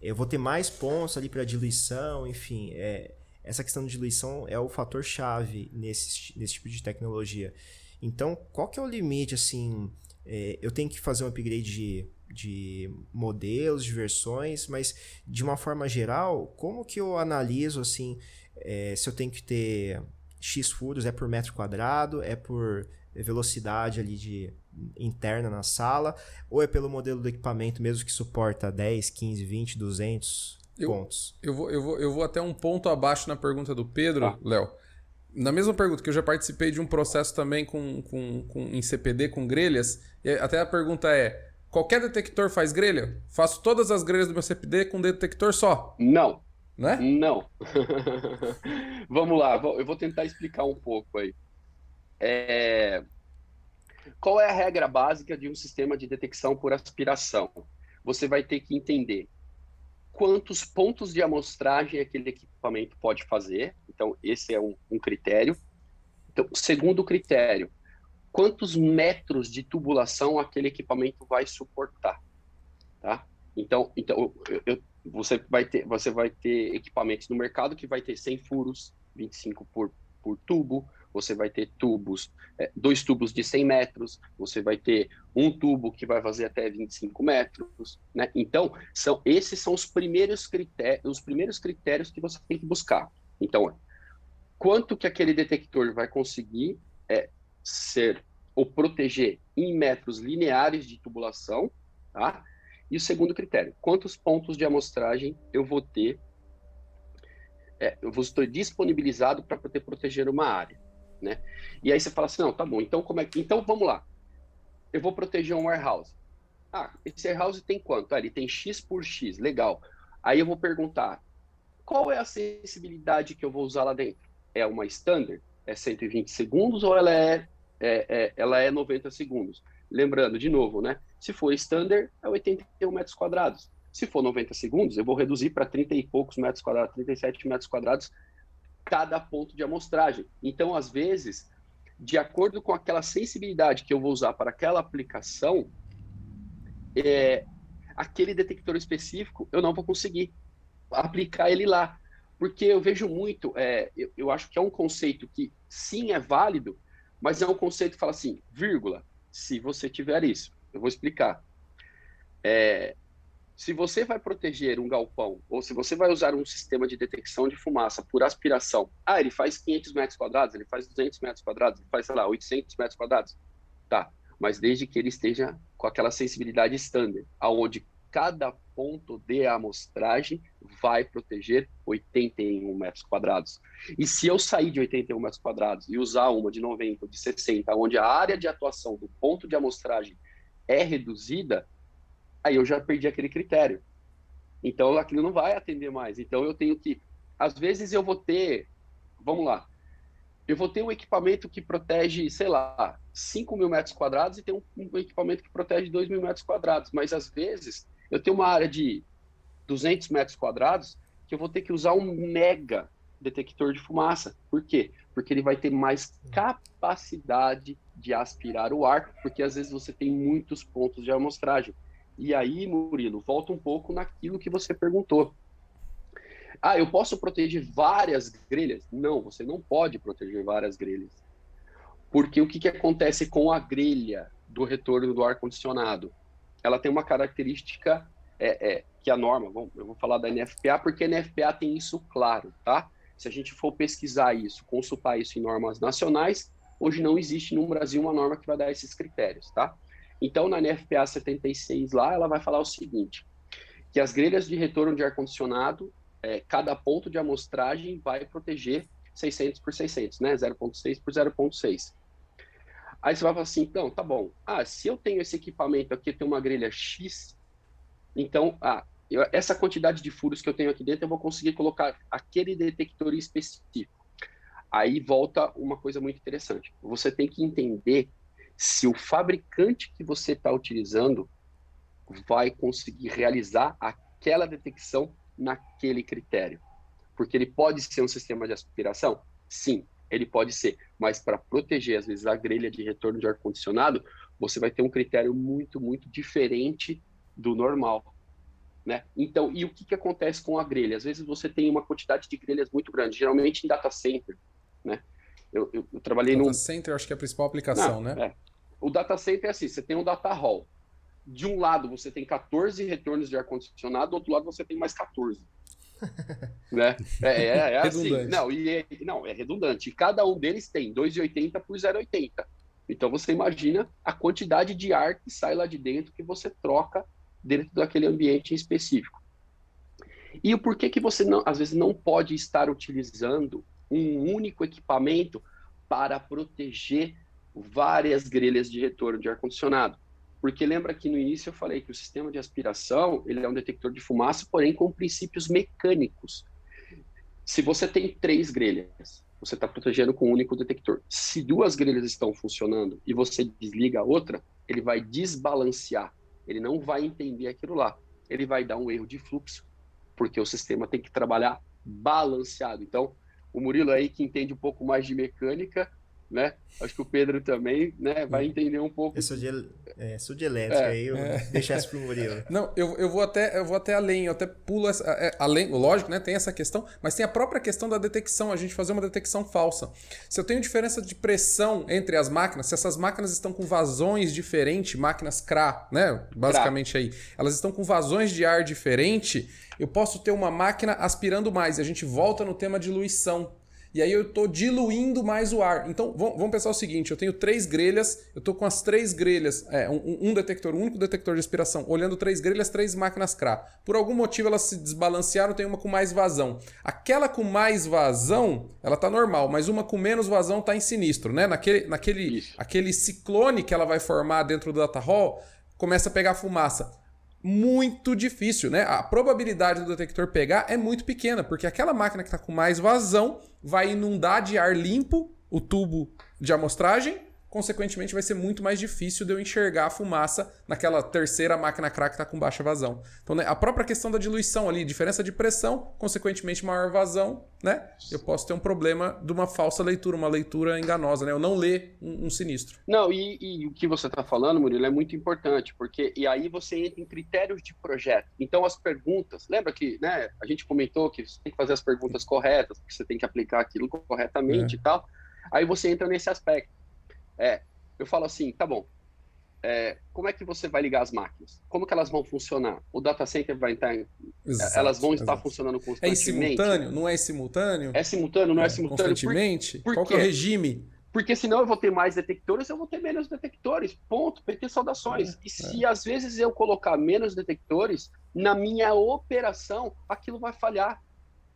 eu vou ter mais pontos ali para diluição, enfim, é, essa questão de diluição é o fator chave nesse, nesse tipo de tecnologia. Então, qual que é o limite, assim, é, eu tenho que fazer um upgrade de, de modelos, de versões, mas de uma forma geral, como que eu analiso, assim, é, se eu tenho que ter X furos, é por metro quadrado, é por velocidade ali de interna na sala, ou é pelo modelo do equipamento mesmo que suporta 10, 15, 20, 200 eu, pontos? Eu vou, eu, vou, eu vou até um ponto abaixo na pergunta do Pedro, ah. Léo. Na mesma pergunta, que eu já participei de um processo também com, com, com, em CPD com grelhas, e até a pergunta é: qualquer detector faz grelha? Faço todas as grelhas do meu CPD com detector só? Não. Né? Não. Vamos lá, eu vou tentar explicar um pouco aí. É... Qual é a regra básica de um sistema de detecção por aspiração? Você vai ter que entender quantos pontos de amostragem aquele equipamento pode fazer. Então, esse é um, um critério. Então, segundo critério, quantos metros de tubulação aquele equipamento vai suportar, tá? Então, então eu, eu, você vai ter você vai ter equipamentos no mercado que vai ter 100 furos, 25 por, por tubo, você vai ter tubos, é, dois tubos de 100 metros, você vai ter um tubo que vai fazer até 25 metros, né? Então, são, esses são os primeiros critérios, os primeiros critérios que você tem que buscar. Então, quanto que aquele detector vai conseguir é, ser ou proteger em metros lineares de tubulação, tá? E o segundo critério, quantos pontos de amostragem eu vou ter, é, eu vou estar disponibilizado para poder proteger uma área. Né? E aí você fala assim, não, tá bom, então como é que... Então vamos lá. Eu vou proteger um warehouse. Ah, esse warehouse tem quanto? Ah, ele tem X por X, legal. Aí eu vou perguntar, qual é a sensibilidade que eu vou usar lá dentro? É uma standard? É 120 segundos ou ela é, é, é, ela é 90 segundos? Lembrando, de novo, né? Se for standard, é 81 metros quadrados. Se for 90 segundos, eu vou reduzir para 30 e poucos metros quadrados, 37 metros quadrados cada ponto de amostragem. Então, às vezes, de acordo com aquela sensibilidade que eu vou usar para aquela aplicação, é, aquele detector específico eu não vou conseguir aplicar ele lá. Porque eu vejo muito, é, eu, eu acho que é um conceito que sim é válido, mas é um conceito que fala assim, vírgula, se você tiver isso. Eu vou explicar. É, se você vai proteger um galpão, ou se você vai usar um sistema de detecção de fumaça por aspiração, ah, ele faz 500 metros quadrados, ele faz 200 metros quadrados, ele faz, sei lá, 800 metros quadrados. Tá, mas desde que ele esteja com aquela sensibilidade standard, aonde cada ponto de amostragem vai proteger 81 metros quadrados. E se eu sair de 81 metros quadrados e usar uma de 90 ou de 60, onde a área de atuação do ponto de amostragem é reduzida, aí eu já perdi aquele critério. Então aquilo não vai atender mais. Então eu tenho que, às vezes eu vou ter, vamos lá, eu vou ter um equipamento que protege, sei lá, 5 mil metros quadrados e tem um, um equipamento que protege 2 mil metros quadrados. Mas às vezes eu tenho uma área de 200 metros quadrados que eu vou ter que usar um mega detector de fumaça. Por quê? Porque ele vai ter mais capacidade de aspirar o ar, porque às vezes você tem muitos pontos de amostragem. E aí, Murilo, volta um pouco naquilo que você perguntou. Ah, eu posso proteger várias grelhas? Não, você não pode proteger várias grelhas. Porque o que, que acontece com a grelha do retorno do ar-condicionado? Ela tem uma característica é, é, que a norma, bom, eu vou falar da NFPA, porque a NFPA tem isso claro, tá? Se a gente for pesquisar isso, consultar isso em normas nacionais, hoje não existe no Brasil uma norma que vai dar esses critérios, tá? Então, na NFPA 76 lá, ela vai falar o seguinte, que as grelhas de retorno de ar-condicionado, é, cada ponto de amostragem vai proteger 600 por 600, né? 0.6 por 0.6. Aí você vai falar assim, então, tá bom. Ah, se eu tenho esse equipamento aqui, tem uma grelha X, então, ah, eu, essa quantidade de furos que eu tenho aqui dentro, eu vou conseguir colocar aquele detector específico. Aí volta uma coisa muito interessante. Você tem que entender se o fabricante que você está utilizando vai conseguir realizar aquela detecção naquele critério. Porque ele pode ser um sistema de aspiração? Sim, ele pode ser. Mas para proteger, às vezes, a grelha de retorno de ar-condicionado, você vai ter um critério muito, muito diferente do normal. Né? Então, e o que, que acontece com a grelha? Às vezes você tem uma quantidade de grelhas muito grande, geralmente em data center. Né? Eu, eu, eu trabalhei data num. Center, acho que é a principal aplicação, Não, né? É. O data center é assim: você tem um data hall. De um lado você tem 14 retornos de ar-condicionado, do outro lado você tem mais 14. né? É, é, é assim. Não, e é, não, é redundante. E cada um deles tem 2,80 por 0,80. Então você imagina a quantidade de ar que sai lá de dentro que você troca dentro daquele ambiente em específico. E o porquê que você não, às vezes não pode estar utilizando um único equipamento para proteger várias grelhas de retorno de ar-condicionado. Porque lembra que no início eu falei que o sistema de aspiração ele é um detector de fumaça, porém com princípios mecânicos. Se você tem três grelhas, você está protegendo com um único detector. Se duas grelhas estão funcionando e você desliga a outra, ele vai desbalancear. Ele não vai entender aquilo lá. Ele vai dar um erro de fluxo, porque o sistema tem que trabalhar balanceado. Então, o Murilo aí que entende um pouco mais de mecânica, né? Acho que o Pedro também, né, vai entender um pouco. Eu sou de, é, sou de elétrica, é, aí eu é. deixasse pro Murilo. Não, eu, eu vou até eu vou até além, eu até pulo essa, é, além, lógico, né, tem essa questão, mas tem a própria questão da detecção, a gente fazer uma detecção falsa. Se eu tenho diferença de pressão entre as máquinas, se essas máquinas estão com vazões diferentes, máquinas CRA, né, basicamente CRA. aí, elas estão com vazões de ar diferente, eu posso ter uma máquina aspirando mais. E a gente volta no tema diluição e aí eu estou diluindo mais o ar. Então vamos pensar o seguinte: eu tenho três grelhas, eu estou com as três grelhas, é, um, um, detector, um único detector de aspiração, olhando três grelhas, três máquinas CRA. Por algum motivo elas se desbalancearam, tem uma com mais vazão. Aquela com mais vazão, ela está normal, mas uma com menos vazão está em sinistro, né? Naquele, naquele aquele ciclone que ela vai formar dentro do data hall, começa a pegar fumaça muito difícil, né? A probabilidade do detector pegar é muito pequena, porque aquela máquina que está com mais vazão vai inundar de ar limpo o tubo de amostragem consequentemente vai ser muito mais difícil de eu enxergar a fumaça naquela terceira máquina crack que está com baixa vazão. Então, né, a própria questão da diluição ali, diferença de pressão, consequentemente maior vazão, né? Eu posso ter um problema de uma falsa leitura, uma leitura enganosa, né? Eu não ler um, um sinistro. Não, e, e, o que você está falando, Murilo, é muito importante, porque e aí você entra em critérios de projeto. Então, as perguntas, lembra que né, a gente comentou que você tem que fazer as perguntas corretas, porque você tem que aplicar aquilo corretamente é. e tal. Aí você entra nesse aspecto. É, eu falo assim, tá bom. É, como é que você vai ligar as máquinas? Como que elas vão funcionar? O data center vai estar, exato, elas vão estar exato. funcionando é constantemente? É simultâneo? Não é simultâneo? É simultâneo? Não é, é simultâneo? Constantemente? Por, por Qual é o regime? Porque senão eu vou ter mais detectores, eu vou ter menos detectores. Ponto. PT saudações. É, e se às vezes eu colocar menos detectores, na minha operação, aquilo vai falhar.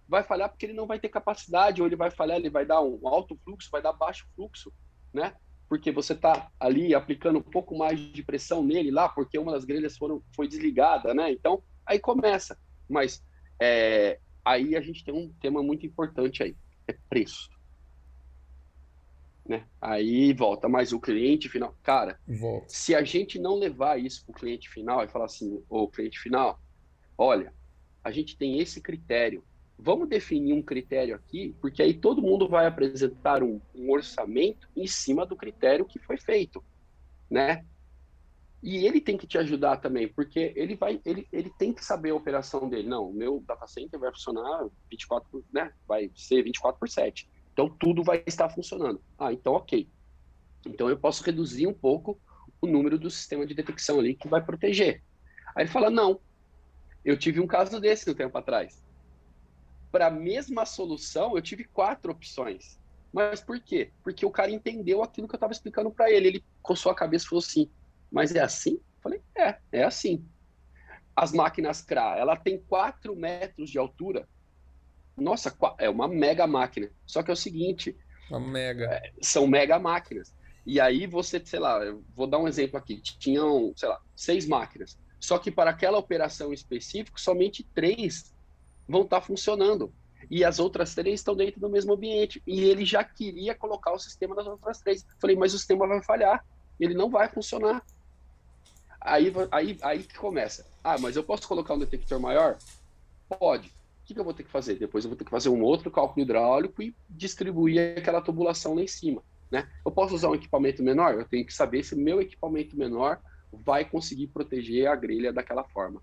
Vai falhar porque ele não vai ter capacidade, ou ele vai falhar, ele vai dar um alto fluxo, vai dar baixo fluxo, né? Porque você está ali aplicando um pouco mais de pressão nele lá, porque uma das grelhas foram, foi desligada, né? Então, aí começa. Mas é, aí a gente tem um tema muito importante aí, é preço. Né? Aí volta, mas o cliente final, cara, volta. se a gente não levar isso para o cliente final e falar assim, o cliente final, olha, a gente tem esse critério, vamos definir um critério aqui, porque aí todo mundo vai apresentar um, um, orçamento em cima do critério que foi feito, né? E ele tem que te ajudar também, porque ele vai, ele, ele tem que saber a operação dele. Não, o meu data center vai funcionar 24, né? Vai ser 24 por 7. Então tudo vai estar funcionando. Ah, então ok. Então eu posso reduzir um pouco o número do sistema de detecção ali que vai proteger. Aí ele fala: não, eu tive um caso desse um tempo atrás para a mesma solução, eu tive quatro opções. Mas por quê? Porque o cara entendeu aquilo que eu estava explicando para ele. Ele coçou a cabeça e falou assim: Mas é assim? Eu falei: É, é assim. As máquinas CRA, ela tem 4 metros de altura. Nossa, é uma mega máquina. Só que é o seguinte: uma mega. É, são mega máquinas. E aí você, sei lá, eu vou dar um exemplo aqui: tinham, sei lá, seis máquinas. Só que para aquela operação específica, somente três vão estar tá funcionando. E as outras três estão dentro do mesmo ambiente. E ele já queria colocar o sistema das outras três. Falei, mas o sistema vai falhar. Ele não vai funcionar. Aí, aí, aí que começa. Ah, mas eu posso colocar um detector maior? Pode. O que, que eu vou ter que fazer? Depois eu vou ter que fazer um outro cálculo hidráulico e distribuir aquela tubulação lá em cima. Né? Eu posso usar um equipamento menor? Eu tenho que saber se meu equipamento menor vai conseguir proteger a grelha daquela forma.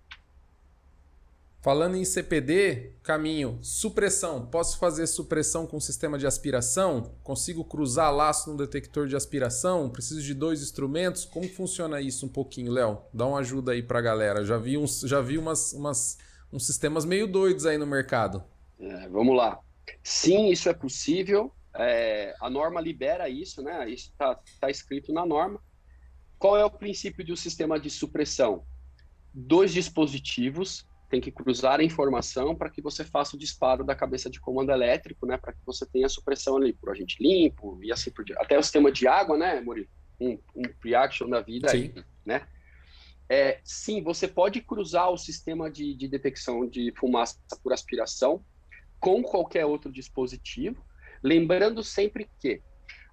Falando em CPD, caminho, supressão. Posso fazer supressão com sistema de aspiração? Consigo cruzar laço no detector de aspiração? Preciso de dois instrumentos? Como funciona isso um pouquinho, Léo? Dá uma ajuda aí pra galera. Já vi uns, já vi umas, umas uns sistemas meio doidos aí no mercado. É, vamos lá. Sim, isso é possível. É, a norma libera isso, né? Isso está tá escrito na norma. Qual é o princípio do sistema de supressão? Dois dispositivos tem que cruzar a informação para que você faça o disparo da cabeça de comando elétrico, né, para que você tenha supressão ali por agente limpo e assim por diante. Até o sistema de água, né, Murilo? Um, um pre-action da vida sim. aí, né? É, sim, você pode cruzar o sistema de, de detecção de fumaça por aspiração com qualquer outro dispositivo, lembrando sempre que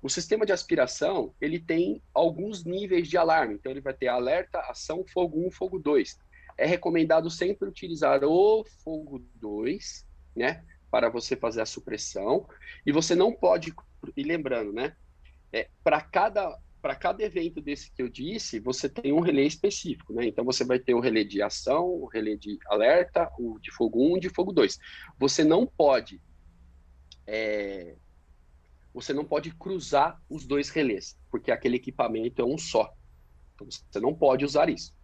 o sistema de aspiração ele tem alguns níveis de alarme. Então ele vai ter alerta, ação, fogo 1, fogo 2 é recomendado sempre utilizar o fogo 2, né? Para você fazer a supressão. E você não pode. E lembrando, né? É, para cada para cada evento desse que eu disse, você tem um relé específico, né? Então você vai ter o relé de ação, o relé de alerta, o de fogo 1 e de fogo 2. Você não pode é, você não pode cruzar os dois relés, porque aquele equipamento é um só. Então você não pode usar isso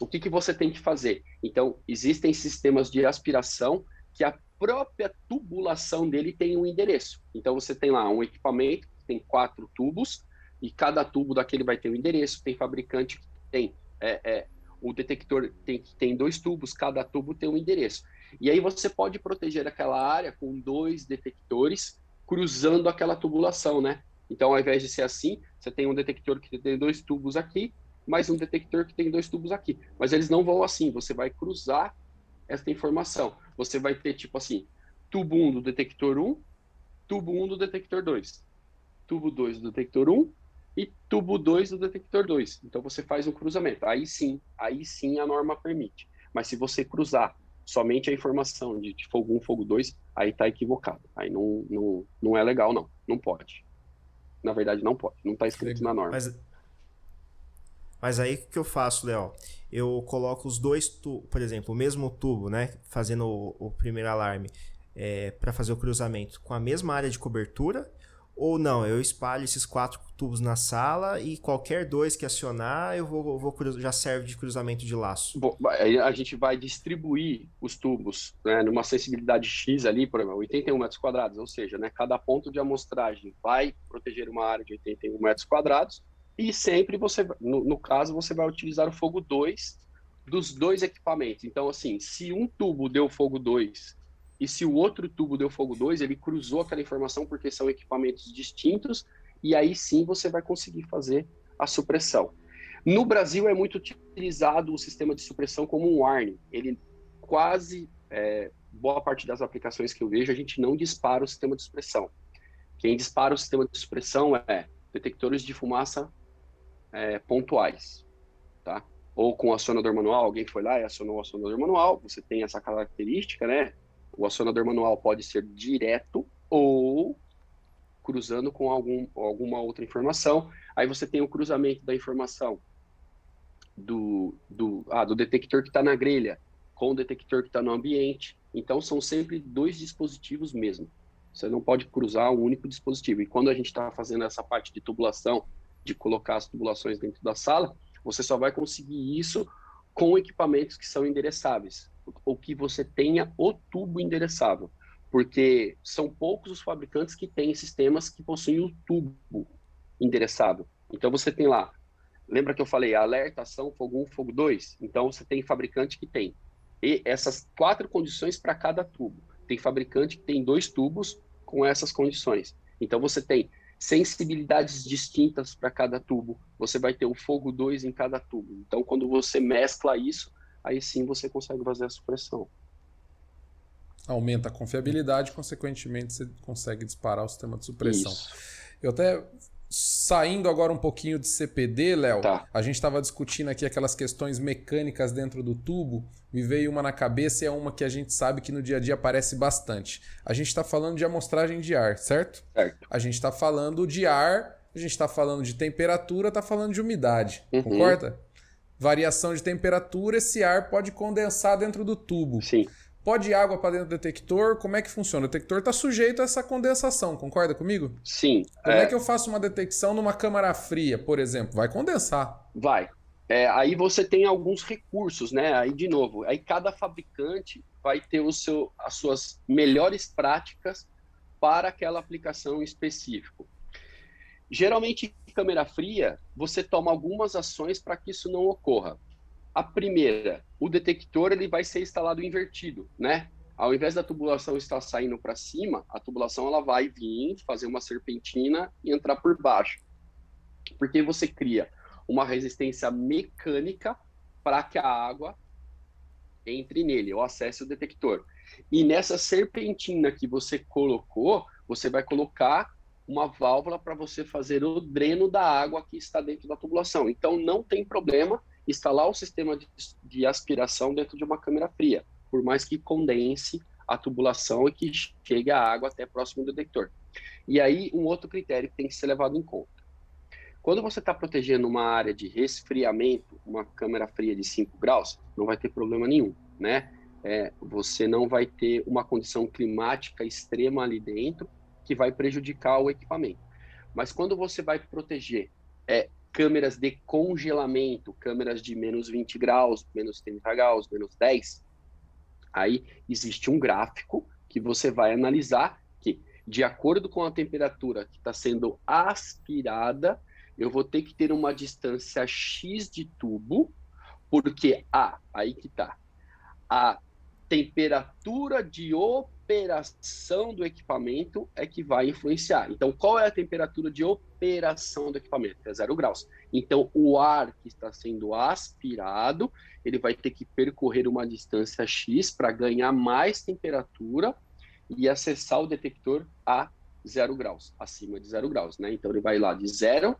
o que, que você tem que fazer? Então, existem sistemas de aspiração que a própria tubulação dele tem um endereço. Então você tem lá um equipamento que tem quatro tubos e cada tubo daquele vai ter um endereço. Tem fabricante que tem é, é, o detector tem tem dois tubos, cada tubo tem um endereço. E aí você pode proteger aquela área com dois detectores cruzando aquela tubulação, né? Então, ao invés de ser assim, você tem um detector que tem dois tubos aqui, mais um detector que tem dois tubos aqui. Mas eles não vão assim, você vai cruzar essa informação. Você vai ter, tipo assim, tubo 1 do detector 1, tubo 1 do detector 2, tubo 2 do detector 1 e tubo 2 do detector 2. Então, você faz um cruzamento. Aí sim, aí sim a norma permite. Mas se você cruzar somente a informação de, de fogo 1, fogo 2, aí está equivocado. Aí não, não, não é legal, não. Não pode. Na verdade, não pode. Não está escrito na norma. Mas, mas aí o que eu faço, Léo? Eu coloco os dois tubos, por exemplo, o mesmo tubo, né? Fazendo o, o primeiro alarme é, para fazer o cruzamento com a mesma área de cobertura. Ou não, eu espalho esses quatro tubos na sala e qualquer dois que acionar, eu vou, vou já serve de cruzamento de laço. Bom, a gente vai distribuir os tubos né, numa sensibilidade X ali, por exemplo, 81 metros quadrados, ou seja, né, cada ponto de amostragem vai proteger uma área de 81 metros quadrados e sempre você, no, no caso, você vai utilizar o fogo 2 dos dois equipamentos. Então, assim, se um tubo deu fogo 2 e se o outro tubo deu fogo 2, ele cruzou aquela informação porque são equipamentos distintos e aí sim você vai conseguir fazer a supressão. No Brasil é muito utilizado o sistema de supressão como um warning. Ele quase, é, boa parte das aplicações que eu vejo, a gente não dispara o sistema de supressão. Quem dispara o sistema de supressão é detectores de fumaça é, pontuais, tá? Ou com acionador manual, alguém foi lá e acionou o acionador manual, você tem essa característica, né? O acionador manual pode ser direto ou cruzando com algum, alguma outra informação. Aí você tem o cruzamento da informação do, do, ah, do detector que está na grelha com o detector que está no ambiente. Então, são sempre dois dispositivos mesmo. Você não pode cruzar um único dispositivo. E quando a gente está fazendo essa parte de tubulação, de colocar as tubulações dentro da sala, você só vai conseguir isso com equipamentos que são endereçáveis, ou que você tenha o tubo endereçável, porque são poucos os fabricantes que têm sistemas que possuem o tubo endereçável. Então você tem lá, lembra que eu falei alerta, ação, fogo 1, fogo 2? Então você tem fabricante que tem e essas quatro condições para cada tubo. Tem fabricante que tem dois tubos com essas condições. Então você tem sensibilidades distintas para cada tubo. Você vai ter o fogo 2 em cada tubo. Então, quando você mescla isso, aí sim você consegue fazer a supressão. Aumenta a confiabilidade, consequentemente, você consegue disparar o sistema de supressão. Isso. Eu até Saindo agora um pouquinho de CPD, Léo, tá. a gente estava discutindo aqui aquelas questões mecânicas dentro do tubo. Me veio uma na cabeça e é uma que a gente sabe que no dia a dia aparece bastante. A gente está falando de amostragem de ar, certo? Certo. A gente está falando de ar, a gente está falando de temperatura, está falando de umidade. Uhum. Concorda? Variação de temperatura, esse ar pode condensar dentro do tubo. Sim. Pode ir água para dentro do detector? Como é que funciona? O detector está sujeito a essa condensação, concorda comigo? Sim. Como é... é que eu faço uma detecção numa câmara fria, por exemplo? Vai condensar. Vai. É, aí você tem alguns recursos, né? Aí, de novo, aí cada fabricante vai ter o seu, as suas melhores práticas para aquela aplicação específica. Geralmente, em câmera fria, você toma algumas ações para que isso não ocorra. A primeira, o detector ele vai ser instalado invertido, né? Ao invés da tubulação estar saindo para cima, a tubulação ela vai vir, fazer uma serpentina e entrar por baixo. Porque você cria uma resistência mecânica para que a água entre nele ou acesse o detector. E nessa serpentina que você colocou, você vai colocar uma válvula para você fazer o dreno da água que está dentro da tubulação. Então não tem problema instalar o sistema de, de aspiração dentro de uma câmera fria, por mais que condense a tubulação e que chegue a água até próximo do detector. E aí, um outro critério que tem que ser levado em conta. Quando você está protegendo uma área de resfriamento, uma câmera fria de 5 graus, não vai ter problema nenhum, né? É, você não vai ter uma condição climática extrema ali dentro que vai prejudicar o equipamento. Mas quando você vai proteger é, câmeras de congelamento, câmeras de menos 20 graus, menos 30 graus, menos 10, Aí existe um gráfico que você vai analisar que, de acordo com a temperatura que está sendo aspirada, eu vou ter que ter uma distância X de tubo, porque a, aí que está, a temperatura de operação do equipamento é que vai influenciar. Então, qual é a temperatura de operação do equipamento? É zero graus. Então, o ar que está sendo aspirado, ele vai ter que percorrer uma distância X para ganhar mais temperatura e acessar o detector a zero graus, acima de zero graus, né? Então, ele vai lá de zero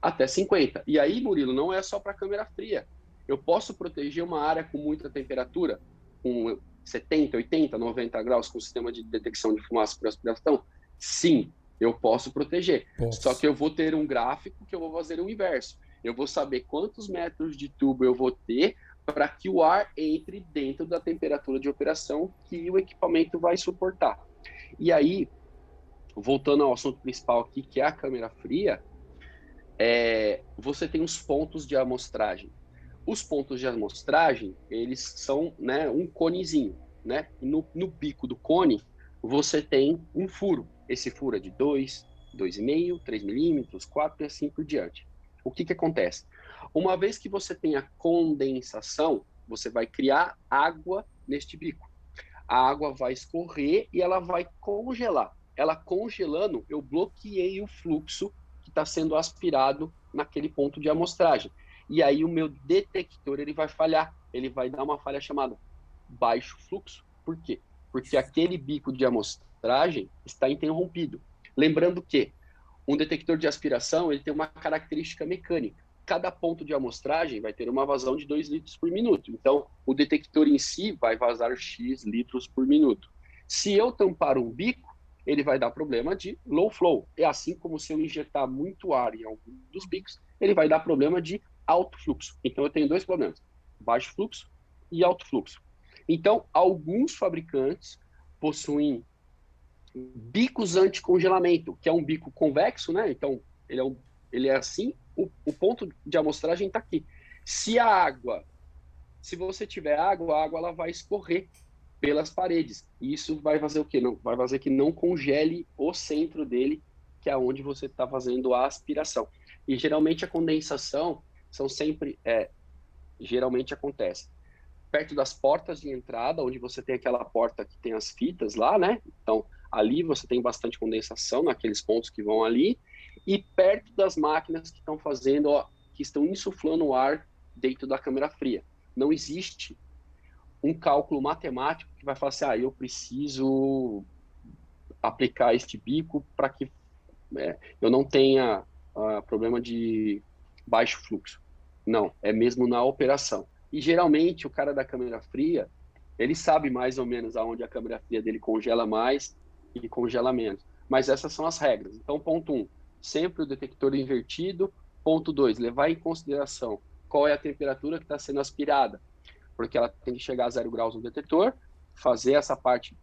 até 50. E aí, Murilo, não é só para câmera fria. Eu posso proteger uma área com muita temperatura? Com 70, 80, 90 graus com sistema de detecção de fumaça por aspiração? Sim, eu posso proteger. Posso. Só que eu vou ter um gráfico que eu vou fazer o inverso. Eu vou saber quantos metros de tubo eu vou ter para que o ar entre dentro da temperatura de operação que o equipamento vai suportar. E aí, voltando ao assunto principal aqui, que é a câmera fria, é, você tem os pontos de amostragem. Os pontos de amostragem, eles são né, um conezinho, né? No, no bico do cone, você tem um furo. Esse furo é de 2, 2,5, 3 milímetros, 4 e assim por diante. O que, que acontece? Uma vez que você tem a condensação, você vai criar água neste bico. A água vai escorrer e ela vai congelar. Ela congelando, eu bloqueei o fluxo que está sendo aspirado naquele ponto de amostragem e aí o meu detector ele vai falhar, ele vai dar uma falha chamada baixo fluxo. Por quê? Porque aquele bico de amostragem está interrompido. Lembrando que um detector de aspiração ele tem uma característica mecânica. Cada ponto de amostragem vai ter uma vazão de 2 litros por minuto. Então, o detector em si vai vazar X litros por minuto. Se eu tampar um bico, ele vai dar problema de low flow. É assim como se eu injetar muito ar em algum dos bicos, ele vai dar problema de alto fluxo. Então, eu tenho dois problemas: baixo fluxo e alto fluxo. Então, alguns fabricantes possuem bicos anti-congelamento, que é um bico convexo, né? Então, ele é, um, ele é assim, o, o ponto de amostragem está aqui. Se a água, se você tiver água, a água ela vai escorrer pelas paredes. E isso vai fazer o quê? Não, vai fazer que não congele o centro dele, que é onde você está fazendo a aspiração. E geralmente a condensação são sempre, é, geralmente acontece perto das portas de entrada, onde você tem aquela porta que tem as fitas lá, né? Então, ali você tem bastante condensação naqueles pontos que vão ali, e perto das máquinas que estão fazendo, ó, que estão insuflando o ar dentro da câmera fria. Não existe um cálculo matemático que vai falar assim, ah, eu preciso aplicar este bico para que é, eu não tenha uh, problema de baixo fluxo. Não, é mesmo na operação. E geralmente o cara da câmera fria, ele sabe mais ou menos aonde a câmera fria dele congela mais e congela menos. Mas essas são as regras. Então, ponto um, sempre o detector invertido. Ponto dois, levar em consideração qual é a temperatura que está sendo aspirada, porque ela tem que chegar a zero graus no detector, fazer essa parte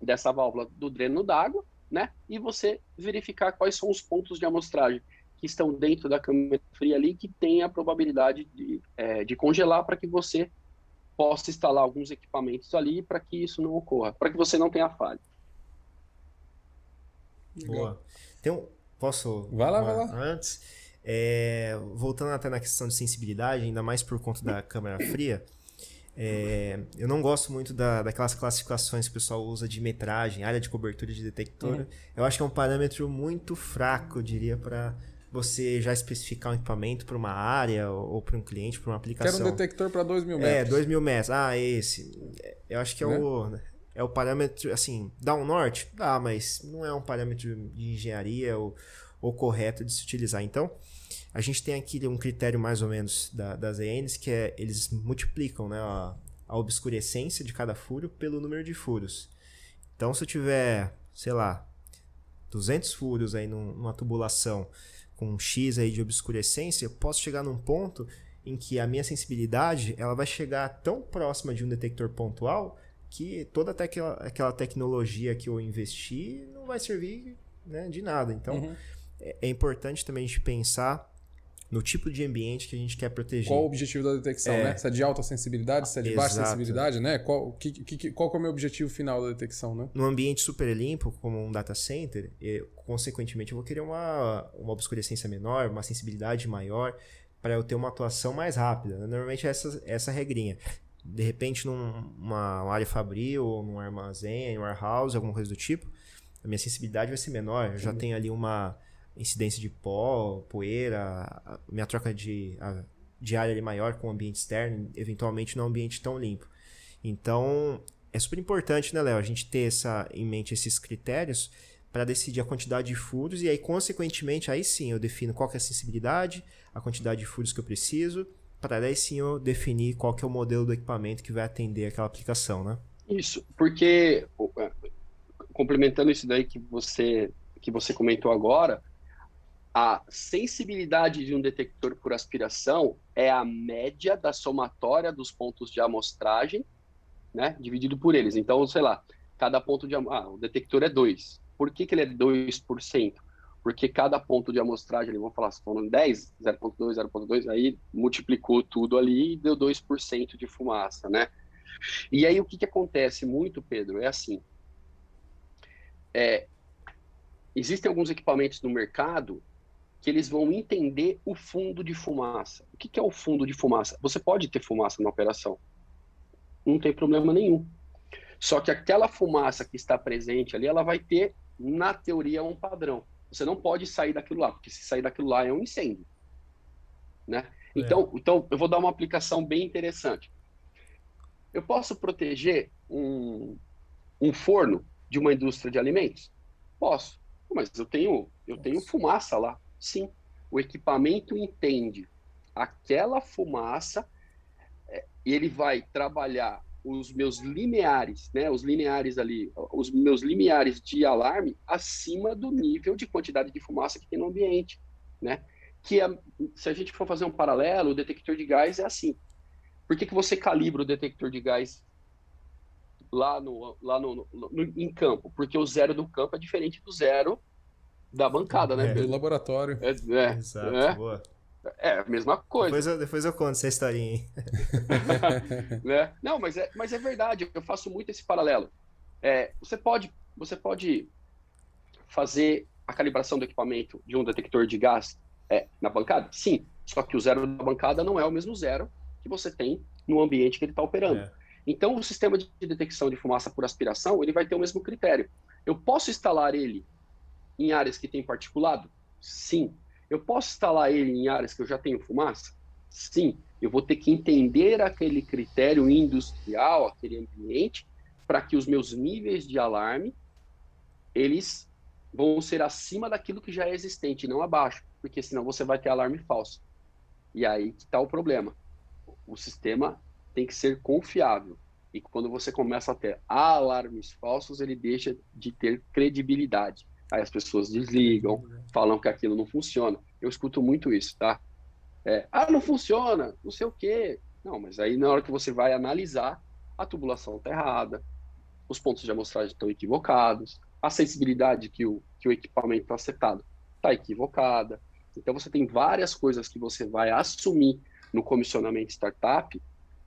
dessa válvula do dreno d'água, né? E você verificar quais são os pontos de amostragem que estão dentro da câmera fria ali que tem a probabilidade de, é, de congelar para que você possa instalar alguns equipamentos ali para que isso não ocorra, para que você não tenha falha. Boa. Um, posso? Vai lá, vai lá. Antes, é, voltando até na questão de sensibilidade, ainda mais por conta da câmera fria, é, eu não gosto muito da, daquelas classificações que o pessoal usa de metragem, área de cobertura de detector. Uhum. Eu acho que é um parâmetro muito fraco, eu diria, para você já especificar um equipamento para uma área ou, para um cliente, para uma aplicação. Quero um detector para 2 mil metros. É, 2 mil metros. Ah, esse. Eu acho que é, né? o, é o parâmetro, assim, dá um norte? Dá, mas não é um parâmetro de engenharia ou, ou correto de se utilizar. Então, a gente tem aqui um critério mais ou menos da, das ENs, que é eles multiplicam né, a, a obscurecência de cada furo pelo número de furos. Então, se eu tiver, sei lá, 200 furos aí numa tubulação com um X aí de obscurecência, eu posso chegar num ponto em que a minha sensibilidade ela vai chegar tão próxima de um detector pontual que toda aquela, aquela tecnologia que eu investi não vai servir né, de nada. Então, uhum. é, é, importante também a gente pensar no tipo de ambiente que a gente quer proteger. Qual o objetivo da detecção, é... né? Se é de alta sensibilidade, se é de Exato. baixa sensibilidade, né? Qual, que, que, qual que é o meu objetivo final da detecção, né? No ambiente super limpo, como um data center, eu, consequentemente eu vou querer uma, uma obscurecência menor, uma sensibilidade maior, para eu ter uma atuação mais rápida. Normalmente é essa, essa regrinha. De repente, numa área fabril, num armazém, num warehouse, alguma coisa do tipo, a minha sensibilidade vai ser menor. Eu já tenho ali uma incidência de pó, poeira, minha troca de, a, de área ali maior com o ambiente externo, eventualmente num ambiente tão limpo. Então, é super importante, né, Léo, a gente ter essa, em mente esses critérios para decidir a quantidade de furos e aí, consequentemente, aí sim eu defino qual é a sensibilidade, a quantidade de furos que eu preciso, para daí sim eu definir qual que é o modelo do equipamento que vai atender aquela aplicação, né? Isso, porque é, complementando isso daí que você que você comentou agora, a sensibilidade de um detector por aspiração é a média da somatória dos pontos de amostragem, né, dividido por eles. Então, sei lá, cada ponto de ah, o detector é 2. Por que, que ele é 2%? Porque cada ponto de amostragem, vamos falar, se foram 10, 0.2, 0.2, aí multiplicou tudo ali e deu 2% de fumaça, né? E aí o que, que acontece muito, Pedro, é assim, é, existem alguns equipamentos no mercado que eles vão entender o fundo de fumaça. O que, que é o fundo de fumaça? Você pode ter fumaça na operação, não tem problema nenhum. Só que aquela fumaça que está presente ali, ela vai ter, na teoria, um padrão. Você não pode sair daquilo lá, porque se sair daquilo lá é um incêndio. Né? É. Então, então, eu vou dar uma aplicação bem interessante. Eu posso proteger um, um forno de uma indústria de alimentos? Posso, mas eu tenho, eu tenho fumaça lá. Sim, o equipamento entende aquela fumaça é, e ele vai trabalhar os meus lineares, né, os lineares ali, os meus limiares de alarme acima do nível de quantidade de fumaça que tem no ambiente, né? Que é, se a gente for fazer um paralelo, o detector de gás é assim. Por que, que você calibra o detector de gás lá no, lá no, no, no, em campo, porque o zero do campo é diferente do zero da bancada, né? É, do laboratório. É, é, Exato, é, boa. É a mesma coisa. Depois eu, depois eu conto essa historinha aí. né? Não, mas é, mas é verdade, eu faço muito esse paralelo. É, você, pode, você pode fazer a calibração do equipamento de um detector de gás é, na bancada? Sim, só que o zero da bancada não é o mesmo zero que você tem no ambiente que ele está operando. É. Então, o sistema de detecção de fumaça por aspiração, ele vai ter o mesmo critério. Eu posso instalar ele em áreas que tem particulado? Sim. Eu posso instalar ele em áreas que eu já tenho fumaça? Sim. Eu vou ter que entender aquele critério industrial, aquele ambiente, para que os meus níveis de alarme, eles vão ser acima daquilo que já é existente, não abaixo, porque senão você vai ter alarme falso. E aí que está o problema. O sistema tem que ser confiável. E quando você começa a ter alarmes falsos, ele deixa de ter credibilidade. Aí as pessoas desligam, falam que aquilo não funciona. Eu escuto muito isso, tá? É, ah, não funciona, não sei o quê. Não, mas aí na hora que você vai analisar, a tubulação está errada, os pontos de amostragem estão equivocados, a sensibilidade que o, que o equipamento está setado está equivocada. Então você tem várias coisas que você vai assumir no comissionamento startup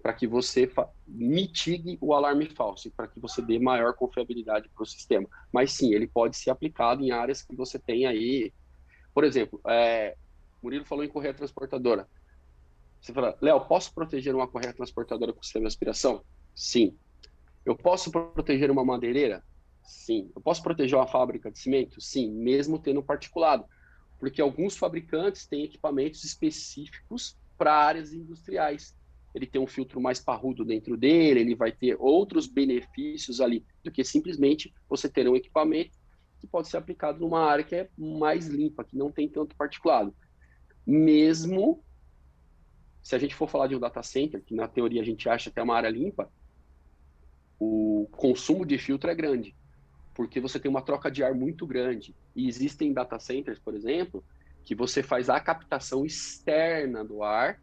para que você mitigue o alarme falso, para que você dê maior confiabilidade para o sistema. Mas sim, ele pode ser aplicado em áreas que você tem aí. Por exemplo, é, Murilo falou em correia transportadora. Você fala, Léo, posso proteger uma correia transportadora com sistema de aspiração? Sim. Eu posso proteger uma madeireira? Sim. Eu posso proteger uma fábrica de cimento? Sim, mesmo tendo particulado. Porque alguns fabricantes têm equipamentos específicos para áreas industriais ele tem um filtro mais parrudo dentro dele, ele vai ter outros benefícios ali do que simplesmente você ter um equipamento que pode ser aplicado numa área que é mais limpa, que não tem tanto particulado. Mesmo se a gente for falar de um data center, que na teoria a gente acha que é uma área limpa, o consumo de filtro é grande, porque você tem uma troca de ar muito grande. E existem data centers, por exemplo, que você faz a captação externa do ar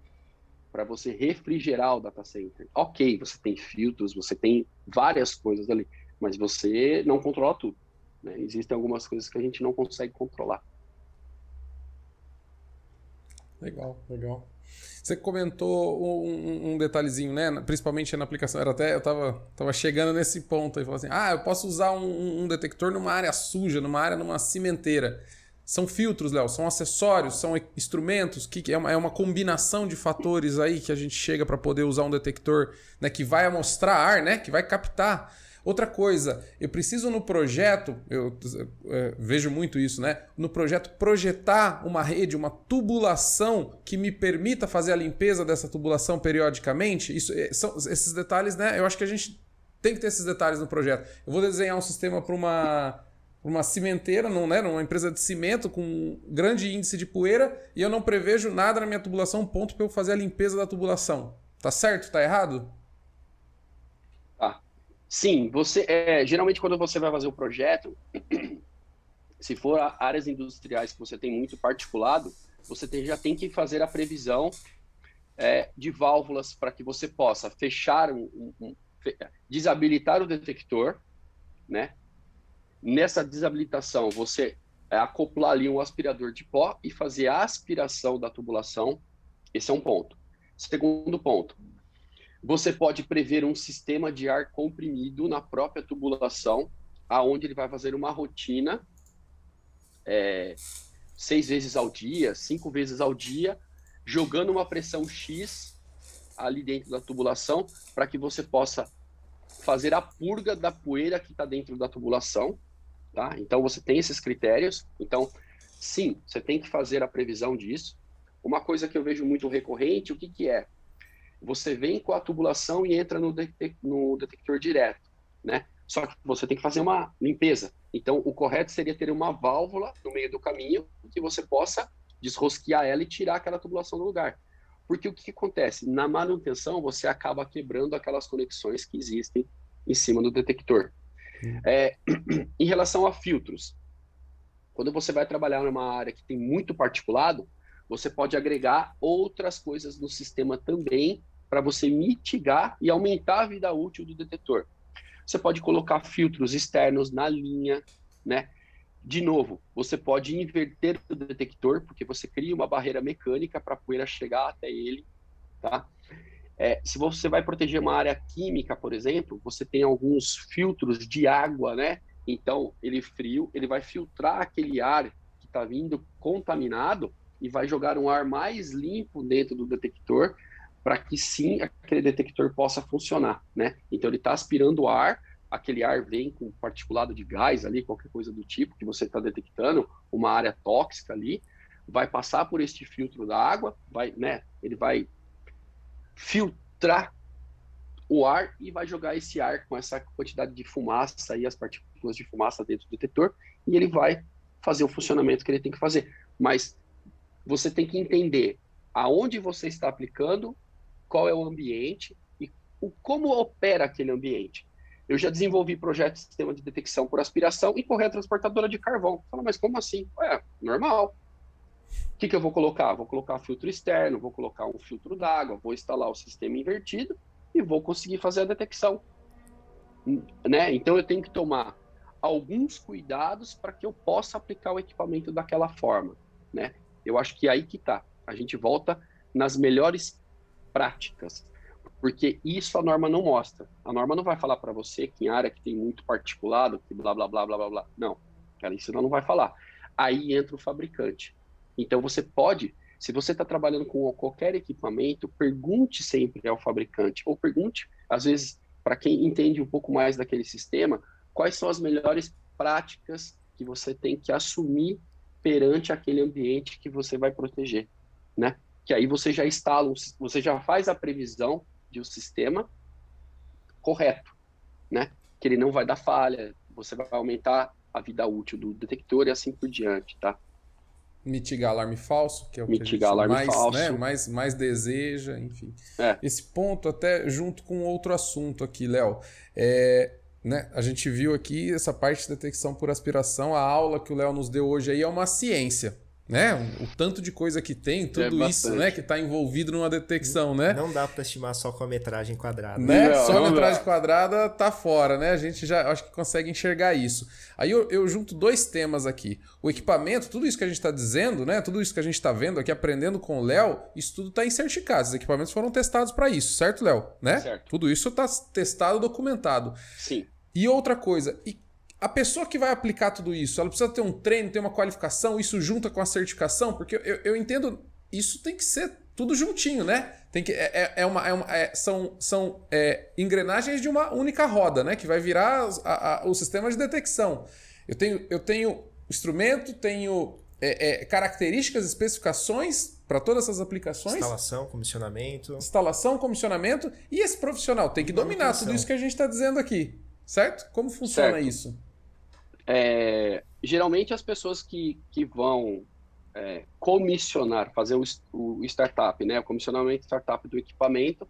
para você refrigerar o data center. Ok, você tem filtros, você tem várias coisas ali, mas você não controla tudo. Né? Existem algumas coisas que a gente não consegue controlar. Legal, legal. Você comentou um, um, detalhezinho, né? Principalmente na aplicação. Era até, eu tava, tava chegando nesse ponto aí, falando assim: ah, eu posso usar um, um detector numa área suja, numa área, numa cimenteira. São filtros, Léo, são acessórios, são instrumentos, que é uma, é uma combinação de fatores aí que a gente chega para poder usar um detector né, que vai amostrar ar, né? Que vai captar Outra coisa, eu preciso no projeto, eu, é, vejo muito isso, né? No projeto, projetar uma rede, uma tubulação que me permita fazer a limpeza dessa tubulação periodicamente. Isso, é, são, esses detalhes, né? Eu acho que a gente tem que ter esses detalhes no projeto. Eu vou desenhar um sistema para uma uma cimenteira, não, né, numa empresa de cimento com grande índice de poeira e eu não prevejo nada na minha tubulação, ponto para eu fazer a limpeza da tubulação. Tá certo? Tá errado? Sim, você é, geralmente quando você vai fazer o projeto, se for áreas industriais que você tem muito particulado, você tem, já tem que fazer a previsão é, de válvulas para que você possa fechar um, um, um, desabilitar o detector, né? Nessa desabilitação, você é, acoplar ali um aspirador de pó e fazer a aspiração da tubulação. Esse é um ponto. Segundo ponto, você pode prever um sistema de ar comprimido na própria tubulação, aonde ele vai fazer uma rotina é, seis vezes ao dia, cinco vezes ao dia, jogando uma pressão X ali dentro da tubulação, para que você possa fazer a purga da poeira que está dentro da tubulação. Tá? Então você tem esses critérios. Então, sim, você tem que fazer a previsão disso. Uma coisa que eu vejo muito recorrente, o que, que é? você vem com a tubulação e entra no, no detector direto, né? Só que você tem que fazer uma limpeza. Então, o correto seria ter uma válvula no meio do caminho que você possa desrosquear ela e tirar aquela tubulação do lugar. Porque o que, que acontece? Na manutenção, você acaba quebrando aquelas conexões que existem em cima do detector. É, em relação a filtros, quando você vai trabalhar numa área que tem muito particulado, você pode agregar outras coisas no sistema também para você mitigar e aumentar a vida útil do detetor. Você pode colocar filtros externos na linha, né? De novo, você pode inverter o detector, porque você cria uma barreira mecânica para a poeira chegar até ele, tá? É, se você vai proteger uma área química, por exemplo, você tem alguns filtros de água, né? Então, ele frio, ele vai filtrar aquele ar que está vindo contaminado e vai jogar um ar mais limpo dentro do detector, para que sim aquele detector possa funcionar, né? Então ele está aspirando ar, aquele ar vem com particulado de gás ali, qualquer coisa do tipo que você está detectando, uma área tóxica ali, vai passar por este filtro da água, vai, né? Ele vai filtrar o ar e vai jogar esse ar com essa quantidade de fumaça e as partículas de fumaça dentro do detetor e ele vai fazer o funcionamento que ele tem que fazer. Mas você tem que entender aonde você está aplicando qual é o ambiente e o, como opera aquele ambiente. Eu já desenvolvi projetos de sistema de detecção por aspiração e correia transportadora de carvão. Fala, mas como assim? É, normal. O que, que eu vou colocar? Vou colocar filtro externo, vou colocar um filtro d'água, vou instalar o sistema invertido e vou conseguir fazer a detecção. Né? Então eu tenho que tomar alguns cuidados para que eu possa aplicar o equipamento daquela forma. Né? Eu acho que é aí que está. A gente volta nas melhores práticas, porque isso a norma não mostra. A norma não vai falar para você que em área que tem muito particulado, que blá blá blá blá blá blá. Não, ela isso não vai falar. Aí entra o fabricante. Então você pode, se você está trabalhando com qualquer equipamento, pergunte sempre ao fabricante, ou pergunte, às vezes, para quem entende um pouco mais daquele sistema, quais são as melhores práticas que você tem que assumir perante aquele ambiente que você vai proteger, né? que aí você já instala, você já faz a previsão de um sistema correto, né? Que ele não vai dar falha, você vai aumentar a vida útil do detector e assim por diante, tá? Mitigar alarme falso, que é o Mitigar que a gente mais, falso. Né, mais, mais deseja, enfim. É. Esse ponto, até junto com outro assunto aqui, Léo, é, né, a gente viu aqui essa parte de detecção por aspiração, a aula que o Léo nos deu hoje aí é uma ciência. Né? O, tanto de coisa que tem, tudo é isso, né? Que está envolvido numa detecção, né? Não dá para estimar só com a metragem quadrada. Né? Não, só a metragem dá. quadrada tá fora, né? A gente já acho que consegue enxergar isso. Aí eu, eu, junto dois temas aqui. O equipamento, tudo isso que a gente está dizendo, né? Tudo isso que a gente está vendo aqui, aprendendo com o Léo, isso tudo está em certificados. Os equipamentos foram testados para isso, certo, Léo? Né? Certo. Tudo isso está testado, documentado. Sim. E outra coisa, e a pessoa que vai aplicar tudo isso, ela precisa ter um treino, ter uma qualificação, isso junta com a certificação, porque eu, eu entendo, isso tem que ser tudo juntinho, né? Tem que, é, é, é uma, é uma é, são são é, engrenagens de uma única roda, né? Que vai virar a, a, o sistema de detecção. Eu tenho, eu tenho instrumento, tenho é, características, especificações para todas essas aplicações. Instalação, comissionamento. Instalação, comissionamento. E esse profissional tem que dominar tudo isso que a gente está dizendo aqui. Certo? Como funciona certo. isso? É, geralmente as pessoas que, que vão é, comissionar, fazer o, o startup, né, o comissionamento startup do equipamento,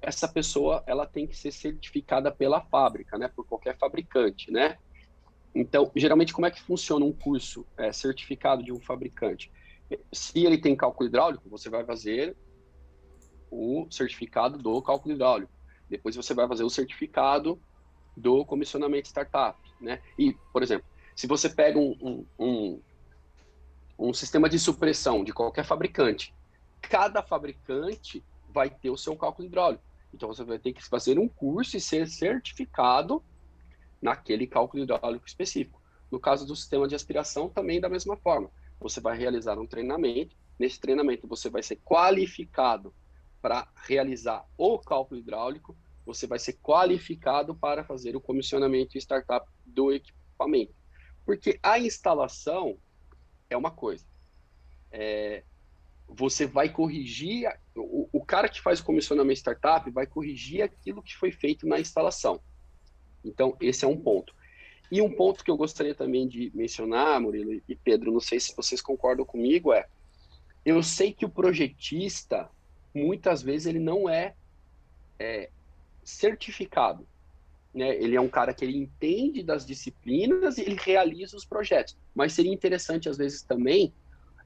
essa pessoa ela tem que ser certificada pela fábrica, né, por qualquer fabricante, né. Então, geralmente como é que funciona um curso é, certificado de um fabricante? Se ele tem cálculo hidráulico, você vai fazer o certificado do cálculo hidráulico. Depois você vai fazer o certificado do comissionamento startup, né? E, por exemplo, se você pega um, um, um, um sistema de supressão de qualquer fabricante, cada fabricante vai ter o seu cálculo hidráulico. Então você vai ter que fazer um curso e ser certificado naquele cálculo hidráulico específico. No caso do sistema de aspiração, também da mesma forma. Você vai realizar um treinamento. Nesse treinamento, você vai ser qualificado para realizar o cálculo hidráulico você vai ser qualificado para fazer o comissionamento e startup do equipamento. Porque a instalação é uma coisa. É, você vai corrigir, o, o, cara que faz o comissionamento startup vai corrigir aquilo que foi feito na instalação. Então, esse é um ponto. E um ponto que eu gostaria também de mencionar, Murilo e Pedro, não sei se vocês concordam comigo, é eu sei que o projetista, muitas vezes, ele não é, é certificado. Né? Ele é um cara que ele entende das disciplinas e ele realiza os projetos. Mas seria interessante, às vezes, também.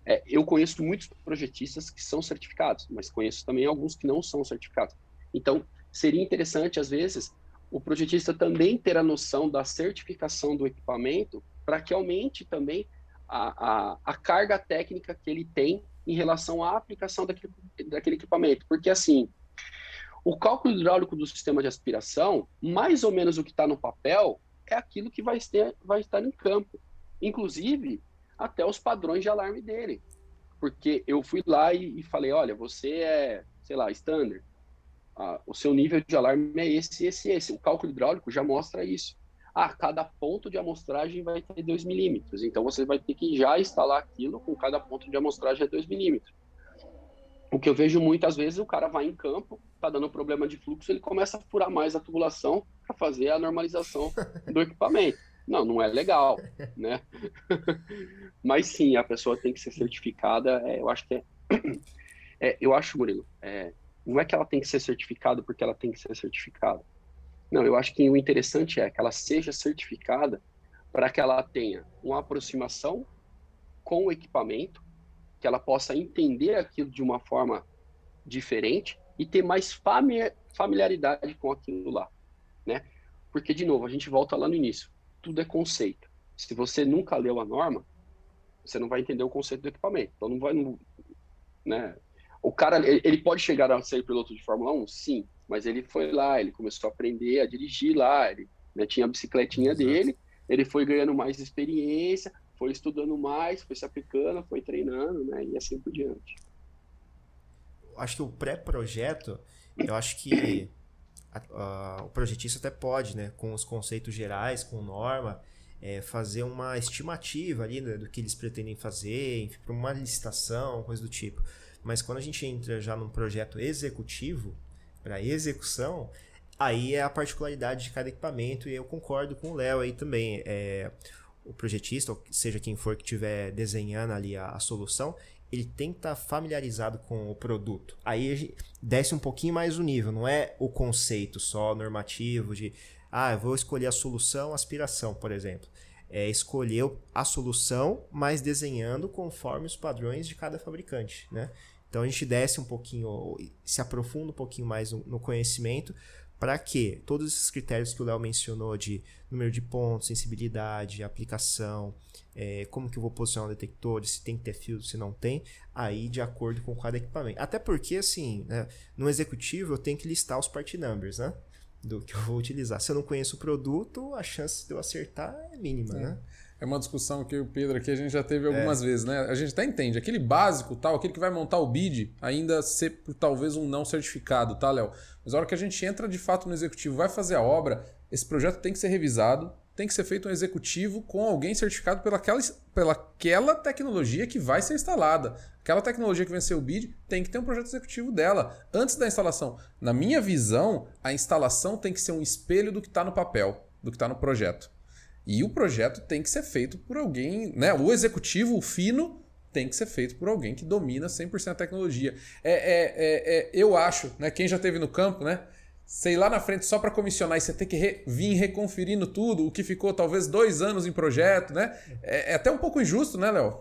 É, eu conheço muitos projetistas que são certificados, mas conheço também alguns que não são certificados. Então, seria interessante, às vezes, o projetista também ter a noção da certificação do equipamento para que aumente também a, a, a, carga técnica que ele tem em relação à aplicação daquele, daquele equipamento. Porque, assim, o cálculo hidráulico do sistema de aspiração, mais ou menos o que está no papel, é aquilo que vai, ter, vai estar em campo. Inclusive, até os padrões de alarme dele. Porque eu fui lá e, e falei, olha, você é, sei lá, standard. Ah, o seu nível de alarme é esse, esse, esse. O cálculo hidráulico já mostra isso. Ah, cada ponto de amostragem vai ter 2 milímetros. Então, você vai ter que já instalar aquilo com cada ponto de amostragem é 2 milímetros. O que eu vejo muitas vezes, o cara vai em campo, tá dando problema de fluxo, ele começa a furar mais a tubulação para fazer a normalização do equipamento. Não, não é legal, né? Mas sim, a pessoa tem que ser certificada. É, eu acho que é, é, eu acho, Murilo, é, não é que ela tem que ser certificada porque ela tem que ser certificada. Não, eu acho que o interessante é que ela seja certificada para que ela tenha uma aproximação com o equipamento que ela possa entender aquilo de uma forma diferente e ter mais familiaridade com aquilo lá, né? Porque, de novo, a gente volta lá no início. Tudo é conceito. Se você nunca leu a norma, você não vai entender o conceito do equipamento. Então, não vai... Não, né? O cara, ele pode chegar a ser piloto de Fórmula 1? Sim. Mas ele foi lá, ele começou a aprender a dirigir lá, ele né, tinha a bicicletinha Exato. dele, ele foi ganhando mais experiência, foi estudando mais, foi se aplicando, foi treinando, né? E assim por diante. Acho que o pré-projeto, eu acho que a, a, o projetista até pode, né? Com os conceitos gerais, com norma, é, fazer uma estimativa ali né, do que eles pretendem fazer, para uma licitação, coisa do tipo. Mas quando a gente entra já num projeto executivo, para execução, aí é a particularidade de cada equipamento e eu concordo com o Léo aí também. É, o projetista, ou seja quem for que estiver desenhando ali a, a, solução, ele tem que estar tá familiarizado com o produto. Aí desce um pouquinho mais o nível, não é o conceito só normativo de, ah, eu vou escolher a solução aspiração, por exemplo. é escolher a solução, mas desenhando conforme os padrões de cada fabricante, né? Então a gente desce um pouquinho, se aprofunda um pouquinho mais no conhecimento, para que todos esses critérios que o Léo mencionou de número de pontos, sensibilidade, aplicação, é, como que eu vou posicionar o detector, se tem que ter filtro, se não tem, aí de acordo com cada equipamento. Até porque, assim, né, no executivo eu tenho que listar os part numbers, né? Do que eu vou utilizar. Se eu não conheço o produto, a chance de eu acertar é mínima, é. né? É uma discussão que o Pedro aqui a gente já teve algumas é. vezes, né? A gente até entende. Aquele básico, tal, aquele que vai montar o bid, ainda ser por talvez um não certificado, tá, Léo? Mas a hora que a gente entra de fato no executivo, vai fazer a obra, esse projeto tem que ser revisado, tem que ser feito um executivo com alguém certificado pelaquela, pelaquela tecnologia que vai ser instalada. Aquela tecnologia que venceu o BID tem que ter um projeto executivo dela antes da instalação. Na minha visão, a instalação tem que ser um espelho do que está no papel, do que está no projeto. E o projeto tem que ser feito por alguém, né? O executivo, o fino, tem que ser feito por alguém que domina 100% a tecnologia. É, é, é, é, eu acho, né? Quem já teve no campo, né? Sei lá na frente só para comissionar e você ter que re, vir reconferindo tudo, o que ficou talvez dois anos em projeto, né? É, é até um pouco injusto, né, Léo?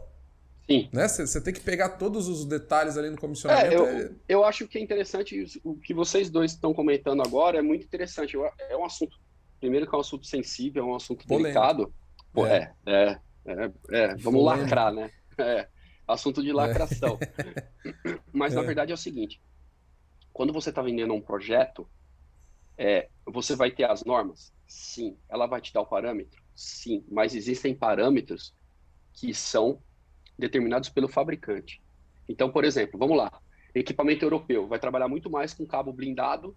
Sim. Né? Você tem que pegar todos os detalhes ali no comissionamento. É, eu, eu acho que é interessante, o que vocês dois estão comentando agora é muito interessante. É um assunto primeiro que é um assunto sensível, é um assunto Polêmico. delicado. Pô, é. É, é, é, é vamos Polêmico. lacrar, né? É, assunto de lacração. É. Mas, na verdade, é o seguinte. Quando você está vendendo um projeto, é, você vai ter as normas? Sim. Ela vai te dar o parâmetro? Sim. Mas existem parâmetros que são determinados pelo fabricante. Então, por exemplo, vamos lá. Equipamento europeu vai trabalhar muito mais com cabo blindado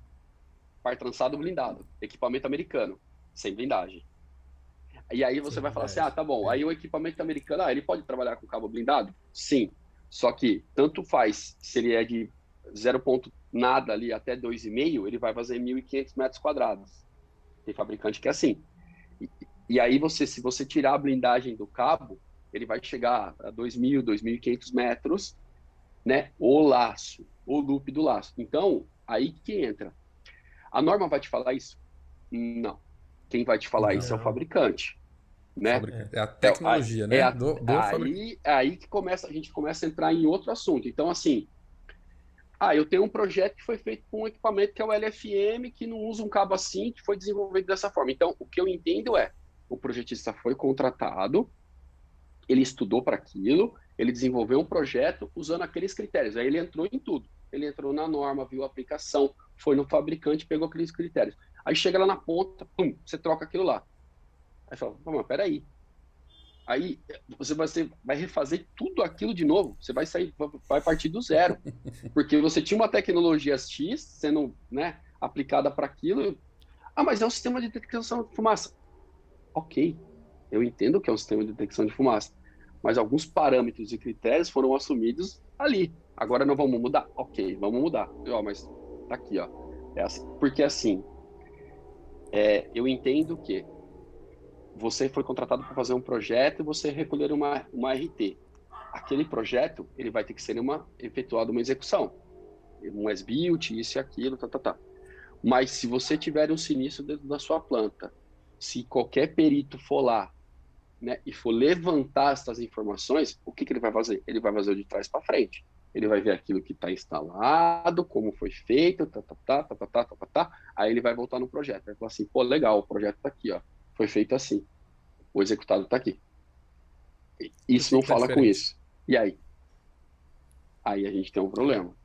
par trançado blindado, equipamento americano, sem blindagem. E aí você Sim, vai falar é, assim, ah, tá bom, aí o equipamento americano, ah, ele pode trabalhar com cabo blindado? Sim, só que tanto faz se ele é de 0 ponto nada ali até 2,5, ele vai fazer 1.500 metros quadrados. Tem fabricante que é assim. E, e aí você, se você tirar a blindagem do cabo, ele vai chegar a 2.000, 2.500 metros, né? O laço, o loop do laço. Então, aí que entra. A norma vai te falar isso? Não. Quem vai te falar não. isso é o fabricante. Né? É a tecnologia, é, né? É a, do, do aí, é aí que começa, a gente começa a entrar em outro assunto. Então, assim, ah, eu tenho um projeto que foi feito com um equipamento que é o LFM, que não usa um cabo assim, que foi desenvolvido dessa forma. Então, o que eu entendo é, o projetista foi contratado, ele estudou para aquilo, ele desenvolveu um projeto usando aqueles critérios. Aí ele entrou em tudo. Ele entrou na norma, viu a aplicação, foi no fabricante, pegou aqueles critérios. Aí chega lá na ponta, pum, você troca aquilo lá. Aí fala, mas peraí. Aí você vai, ser, vai refazer tudo aquilo de novo. Você vai sair, vai partir do zero. Porque você tinha uma tecnologia X sendo né, aplicada para aquilo. Ah, mas é um sistema de detecção de fumaça. Ok, eu entendo que é um sistema de detecção de fumaça. Mas alguns parâmetros e critérios foram assumidos ali. Agora não vamos mudar? Ok, vamos mudar. Ó, mas Tá aqui, ó. É assim, porque assim, é, eu entendo que você foi contratado para fazer um projeto e você recolher uma, uma RT. Aquele projeto, ele vai ter que ser uma, efetuado uma execução. Um S-Built, isso e aquilo, tá, tá, tá. Mas se você tiver um sinistro dentro da sua planta, se qualquer perito for lá né, e for levantar essas informações, o que, que ele vai fazer? Ele vai fazer de trás para frente ele vai ver aquilo que está instalado, como foi feito, tá, tá, tá, tá, tá, tá, tá, tá, tá, aí ele vai voltar no projeto, vai falar assim, pô, legal, o projeto está aqui, ó, foi feito assim, o executado está aqui. Isso não fala com isso. E aí? Aí a gente tem um problema.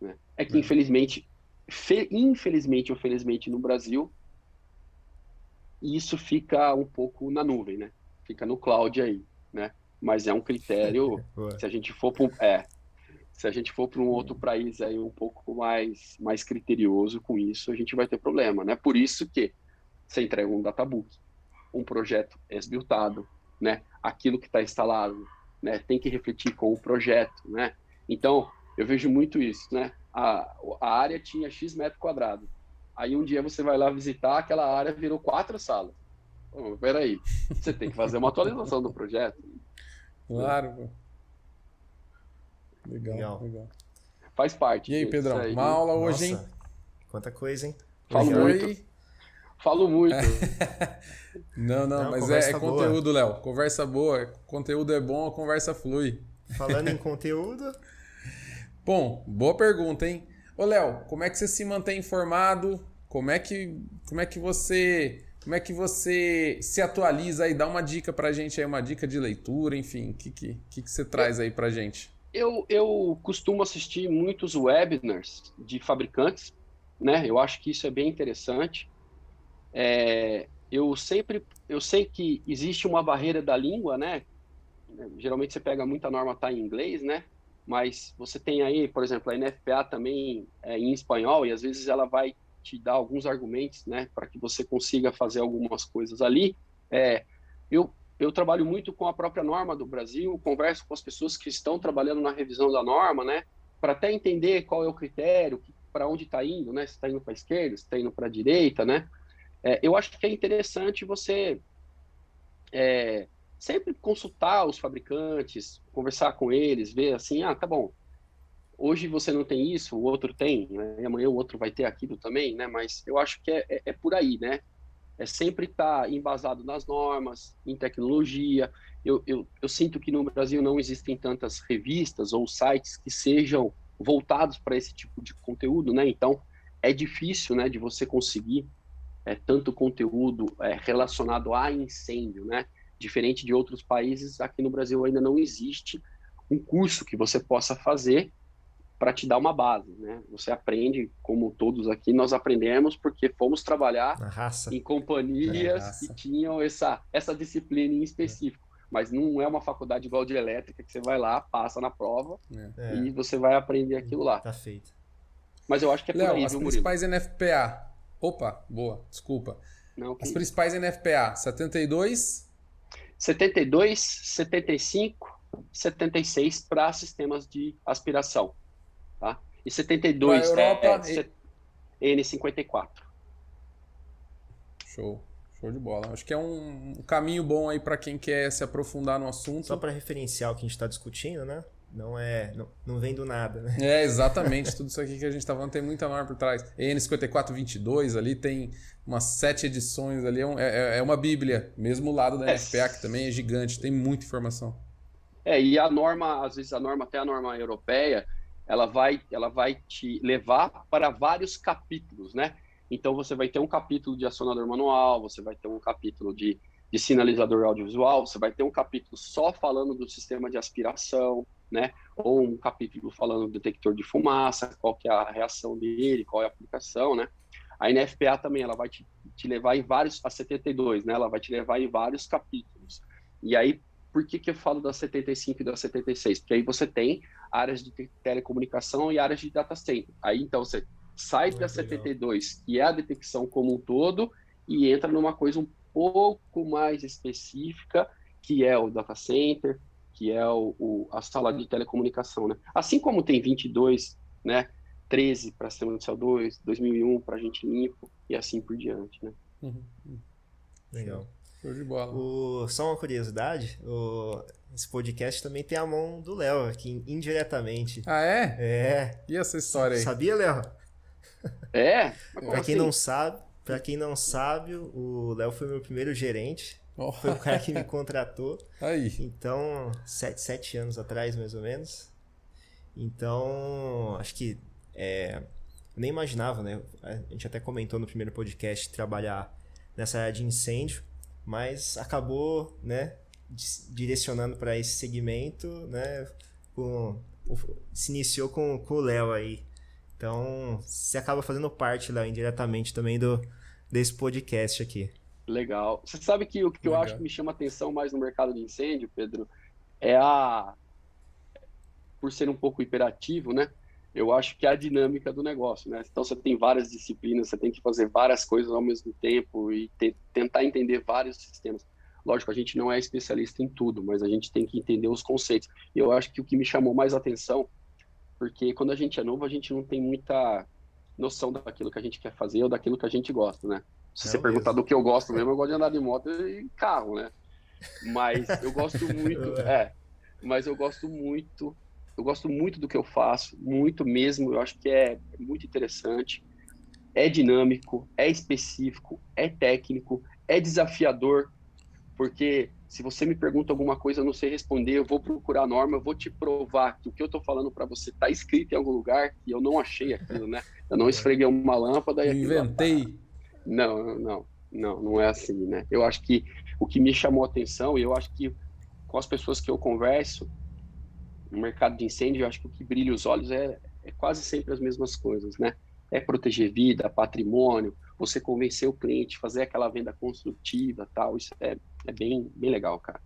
Né? É que, infelizmente, fe, infelizmente ou felizmente no Brasil, isso fica um pouco na nuvem, né? Fica no cloud aí, né? Mas é um critério, se a gente for para é, se a gente for para um outro uhum. país aí um pouco mais, mais criterioso com isso, a gente vai ter problema, né? Por isso que você entrega um databook, um projeto esbiltado, né? Aquilo que está instalado, né? Tem que refletir com o projeto, né? Então, eu vejo muito isso, né? A, a área tinha X metro quadrado. Aí um dia você vai lá visitar, aquela área virou quatro salas. Oh, peraí, você tem que fazer uma atualização do projeto. Claro, Legal, legal. legal. Faz parte. E aí, Pedrão? Aí. Uma aula hoje, Nossa, hein? Quanta coisa, hein? Falo muito. Falo muito. não, não, não, mas é, é conteúdo, Léo. Conversa boa. Conteúdo é bom, a conversa flui. Falando em conteúdo. Bom, boa pergunta, hein? Ô, Léo, como é que você se mantém informado? Como é que, como é que você como é que você se atualiza e dá uma dica pra gente aí, uma dica de leitura, enfim, o que, que, que, que você traz aí pra gente? Eu, eu costumo assistir muitos webinars de fabricantes, né? Eu acho que isso é bem interessante. É, eu sempre, eu sei que existe uma barreira da língua, né? Geralmente você pega muita norma tá em inglês, né? Mas você tem aí, por exemplo, a NFPA também é em espanhol e às vezes ela vai te dar alguns argumentos, né, para que você consiga fazer algumas coisas ali. É, eu, eu trabalho muito com a própria norma do Brasil, converso com as pessoas que estão trabalhando na revisão da norma, né, para até entender qual é o critério, para onde está indo, né, se está indo para a esquerda, se está indo para a direita, né. É, eu acho que é interessante você é, sempre consultar os fabricantes, conversar com eles, ver assim, ah, tá bom, Hoje você não tem isso, o outro tem, né? e amanhã o outro vai ter aquilo também, né? Mas eu acho que é, é, é por aí, né? É sempre estar tá embasado nas normas, em tecnologia. Eu, eu, eu sinto que no Brasil não existem tantas revistas ou sites que sejam voltados para esse tipo de conteúdo, né? Então é difícil, né, de você conseguir é, tanto conteúdo é, relacionado a incêndio, né? Diferente de outros países, aqui no Brasil ainda não existe um curso que você possa fazer para te dar uma base, né? Você aprende, como todos aqui, nós aprendemos porque fomos trabalhar em companhias que tinham essa, essa disciplina em específico. É. Mas não é uma faculdade igual de elétrica que você vai lá, passa na prova é. e você vai aprender aquilo lá. Tá feito. Mas eu acho que é por Léo, aí, as principais NFPA. Opa, boa, desculpa. Não, que... As principais NFPA, 72? 72, 75, 76 para sistemas de aspiração. Tá? E 72 Europa, é, é N54. Show. Show de bola. Acho que é um, um caminho bom aí para quem quer se aprofundar no assunto. Só para referenciar o que a gente está discutindo, né? Não é, não, não vem do nada, né? É, exatamente. Tudo isso aqui que a gente está falando tem muita norma por trás. N5422 ali tem umas sete edições ali, é, é, é uma bíblia. Mesmo o lado da é. NFPA, que também é gigante, tem muita informação. É, e a norma, às vezes a norma, até a norma europeia, ela vai, ela vai te levar para vários capítulos, né? Então você vai ter um capítulo de acionador manual, você vai ter um capítulo de, de sinalizador audiovisual, você vai ter um capítulo só falando do sistema de aspiração, né? Ou um capítulo falando do detector de fumaça, qual que é a reação dele, qual é a aplicação, né? A NFPA também, ela vai te, te levar em vários, a 72, né? Ela vai te levar em vários capítulos. E aí, por que, que eu falo da 75 e da 76? Porque aí você tem áreas de telecomunicação e áreas de data center. Aí então você sai Muito da 72, legal. que é a detecção como um todo, e entra numa coisa um pouco mais específica, que é o data center, que é o, o a sala de telecomunicação, né? Assim como tem 22, né? 13 para sistema de CO2, 2001 para gente limpo e assim por diante, né? Uhum. Legal. Show de bola. O, só uma curiosidade, o, esse podcast também tem a mão do Léo aqui, indiretamente. Ah, é? É. E essa história aí? Sabia, Léo? É? pra quem assim? não sabe, para quem não sabe, o Léo foi meu primeiro gerente. Oh. Foi o cara que me contratou. Aí. Então, sete, sete anos atrás, mais ou menos. Então, acho que é, nem imaginava, né? A gente até comentou no primeiro podcast trabalhar nessa área de incêndio mas acabou, né, direcionando para esse segmento, né, com, se iniciou com, com o Léo aí. Então, você acaba fazendo parte, Léo, indiretamente também do, desse podcast aqui. Legal. Você sabe que o que Legal. eu acho que me chama atenção mais no mercado de incêndio, Pedro, é a. Por ser um pouco hiperativo, né? eu acho que é a dinâmica do negócio, né? Então você tem várias disciplinas, você tem que fazer várias coisas ao mesmo tempo e te, tentar entender vários sistemas. Lógico, a gente não é especialista em tudo, mas a gente tem que entender os conceitos. Eu acho que o que me chamou mais atenção, porque quando a gente é novo, a gente não tem muita noção daquilo que a gente quer fazer ou daquilo que a gente gosta, né? Se é você mesmo. perguntar do que eu gosto mesmo, eu gosto de andar de moto e carro, né? Mas eu gosto muito, é, mas eu gosto muito eu gosto muito do que eu faço, muito mesmo. Eu acho que é muito interessante. é dinâmico, é específico, é técnico, é desafiador, porque se você me pergunta alguma coisa, eu não sei responder, eu vou procurar a norma, eu vou te provar que o que eu estou falando para você está escrito em algum lugar e eu não achei aquilo, né? Eu não esfreguei uma lâmpada e inventei. Não, não, não, não é assim, né? Eu acho que o que me chamou a atenção, e eu acho que com as pessoas que eu converso no mercado de incêndio, eu acho que o que brilha os olhos é, é quase sempre as mesmas coisas, né? É proteger vida, patrimônio, você convencer o cliente, fazer aquela venda construtiva, tal, isso é, é bem, bem legal, cara.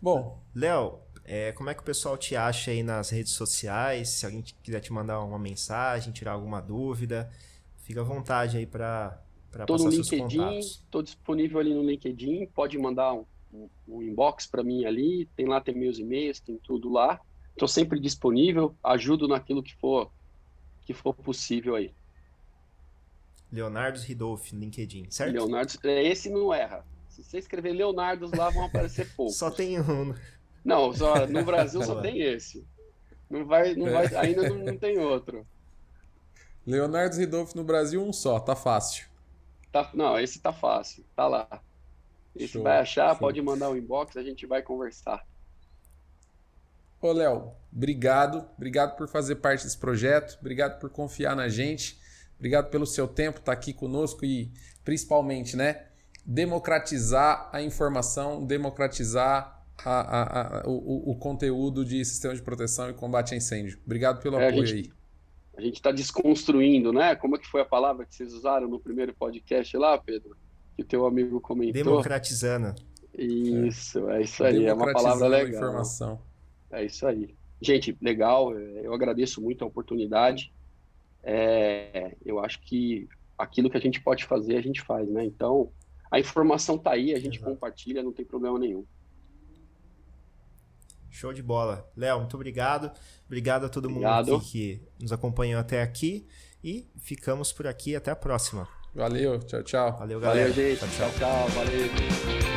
Bom, Léo, é, como é que o pessoal te acha aí nas redes sociais? Se alguém quiser te mandar uma mensagem, tirar alguma dúvida, fica à vontade aí para Estou no LinkedIn, estou disponível ali no LinkedIn, pode mandar um, um, um inbox para mim ali, tem lá, tem meus e-mails, tem tudo lá. Estou sempre disponível, ajudo naquilo que for que for possível aí. Leonardo Ridolfi, LinkedIn, certo? Leonardo, é, esse não erra. Se você escrever Leonardo lá, vão aparecer poucos. só tem um. Não, só, no Brasil só tem esse. Não vai, não vai, ainda não, não tem outro. Leonardo Ridolfi no Brasil, um só, tá fácil. Tá, não, esse tá fácil, tá lá. Esse show, vai achar, show. pode mandar o um inbox, a gente vai conversar. Ô, Léo, obrigado. Obrigado por fazer parte desse projeto. Obrigado por confiar na gente. Obrigado pelo seu tempo, estar tá aqui conosco e principalmente, né? Democratizar a informação, democratizar a, a, a, o, o, conteúdo de sistema de proteção e combate a incêndio. Obrigado pelo é, apoio gente, aí. A gente está desconstruindo, né? Como é que foi a palavra que vocês usaram no primeiro podcast lá, Pedro? Que o teu amigo comentou. Democratizando. Isso, é isso aí. É uma palavra legal. Informação. É isso aí. Gente, legal. Eu agradeço muito a oportunidade é, eu acho que aquilo que a gente pode fazer, a gente faz, né? Então, a informação está aí, a gente Exato. compartilha, não tem problema nenhum. Show de bola. Léo, muito obrigado. Obrigado a todo obrigado. mundo que nos acompanhou até aqui. E ficamos por aqui. Até a próxima. Valeu. Tchau, tchau. Valeu, galera. Valeu, gente. tchau, tchau. tchau valeu.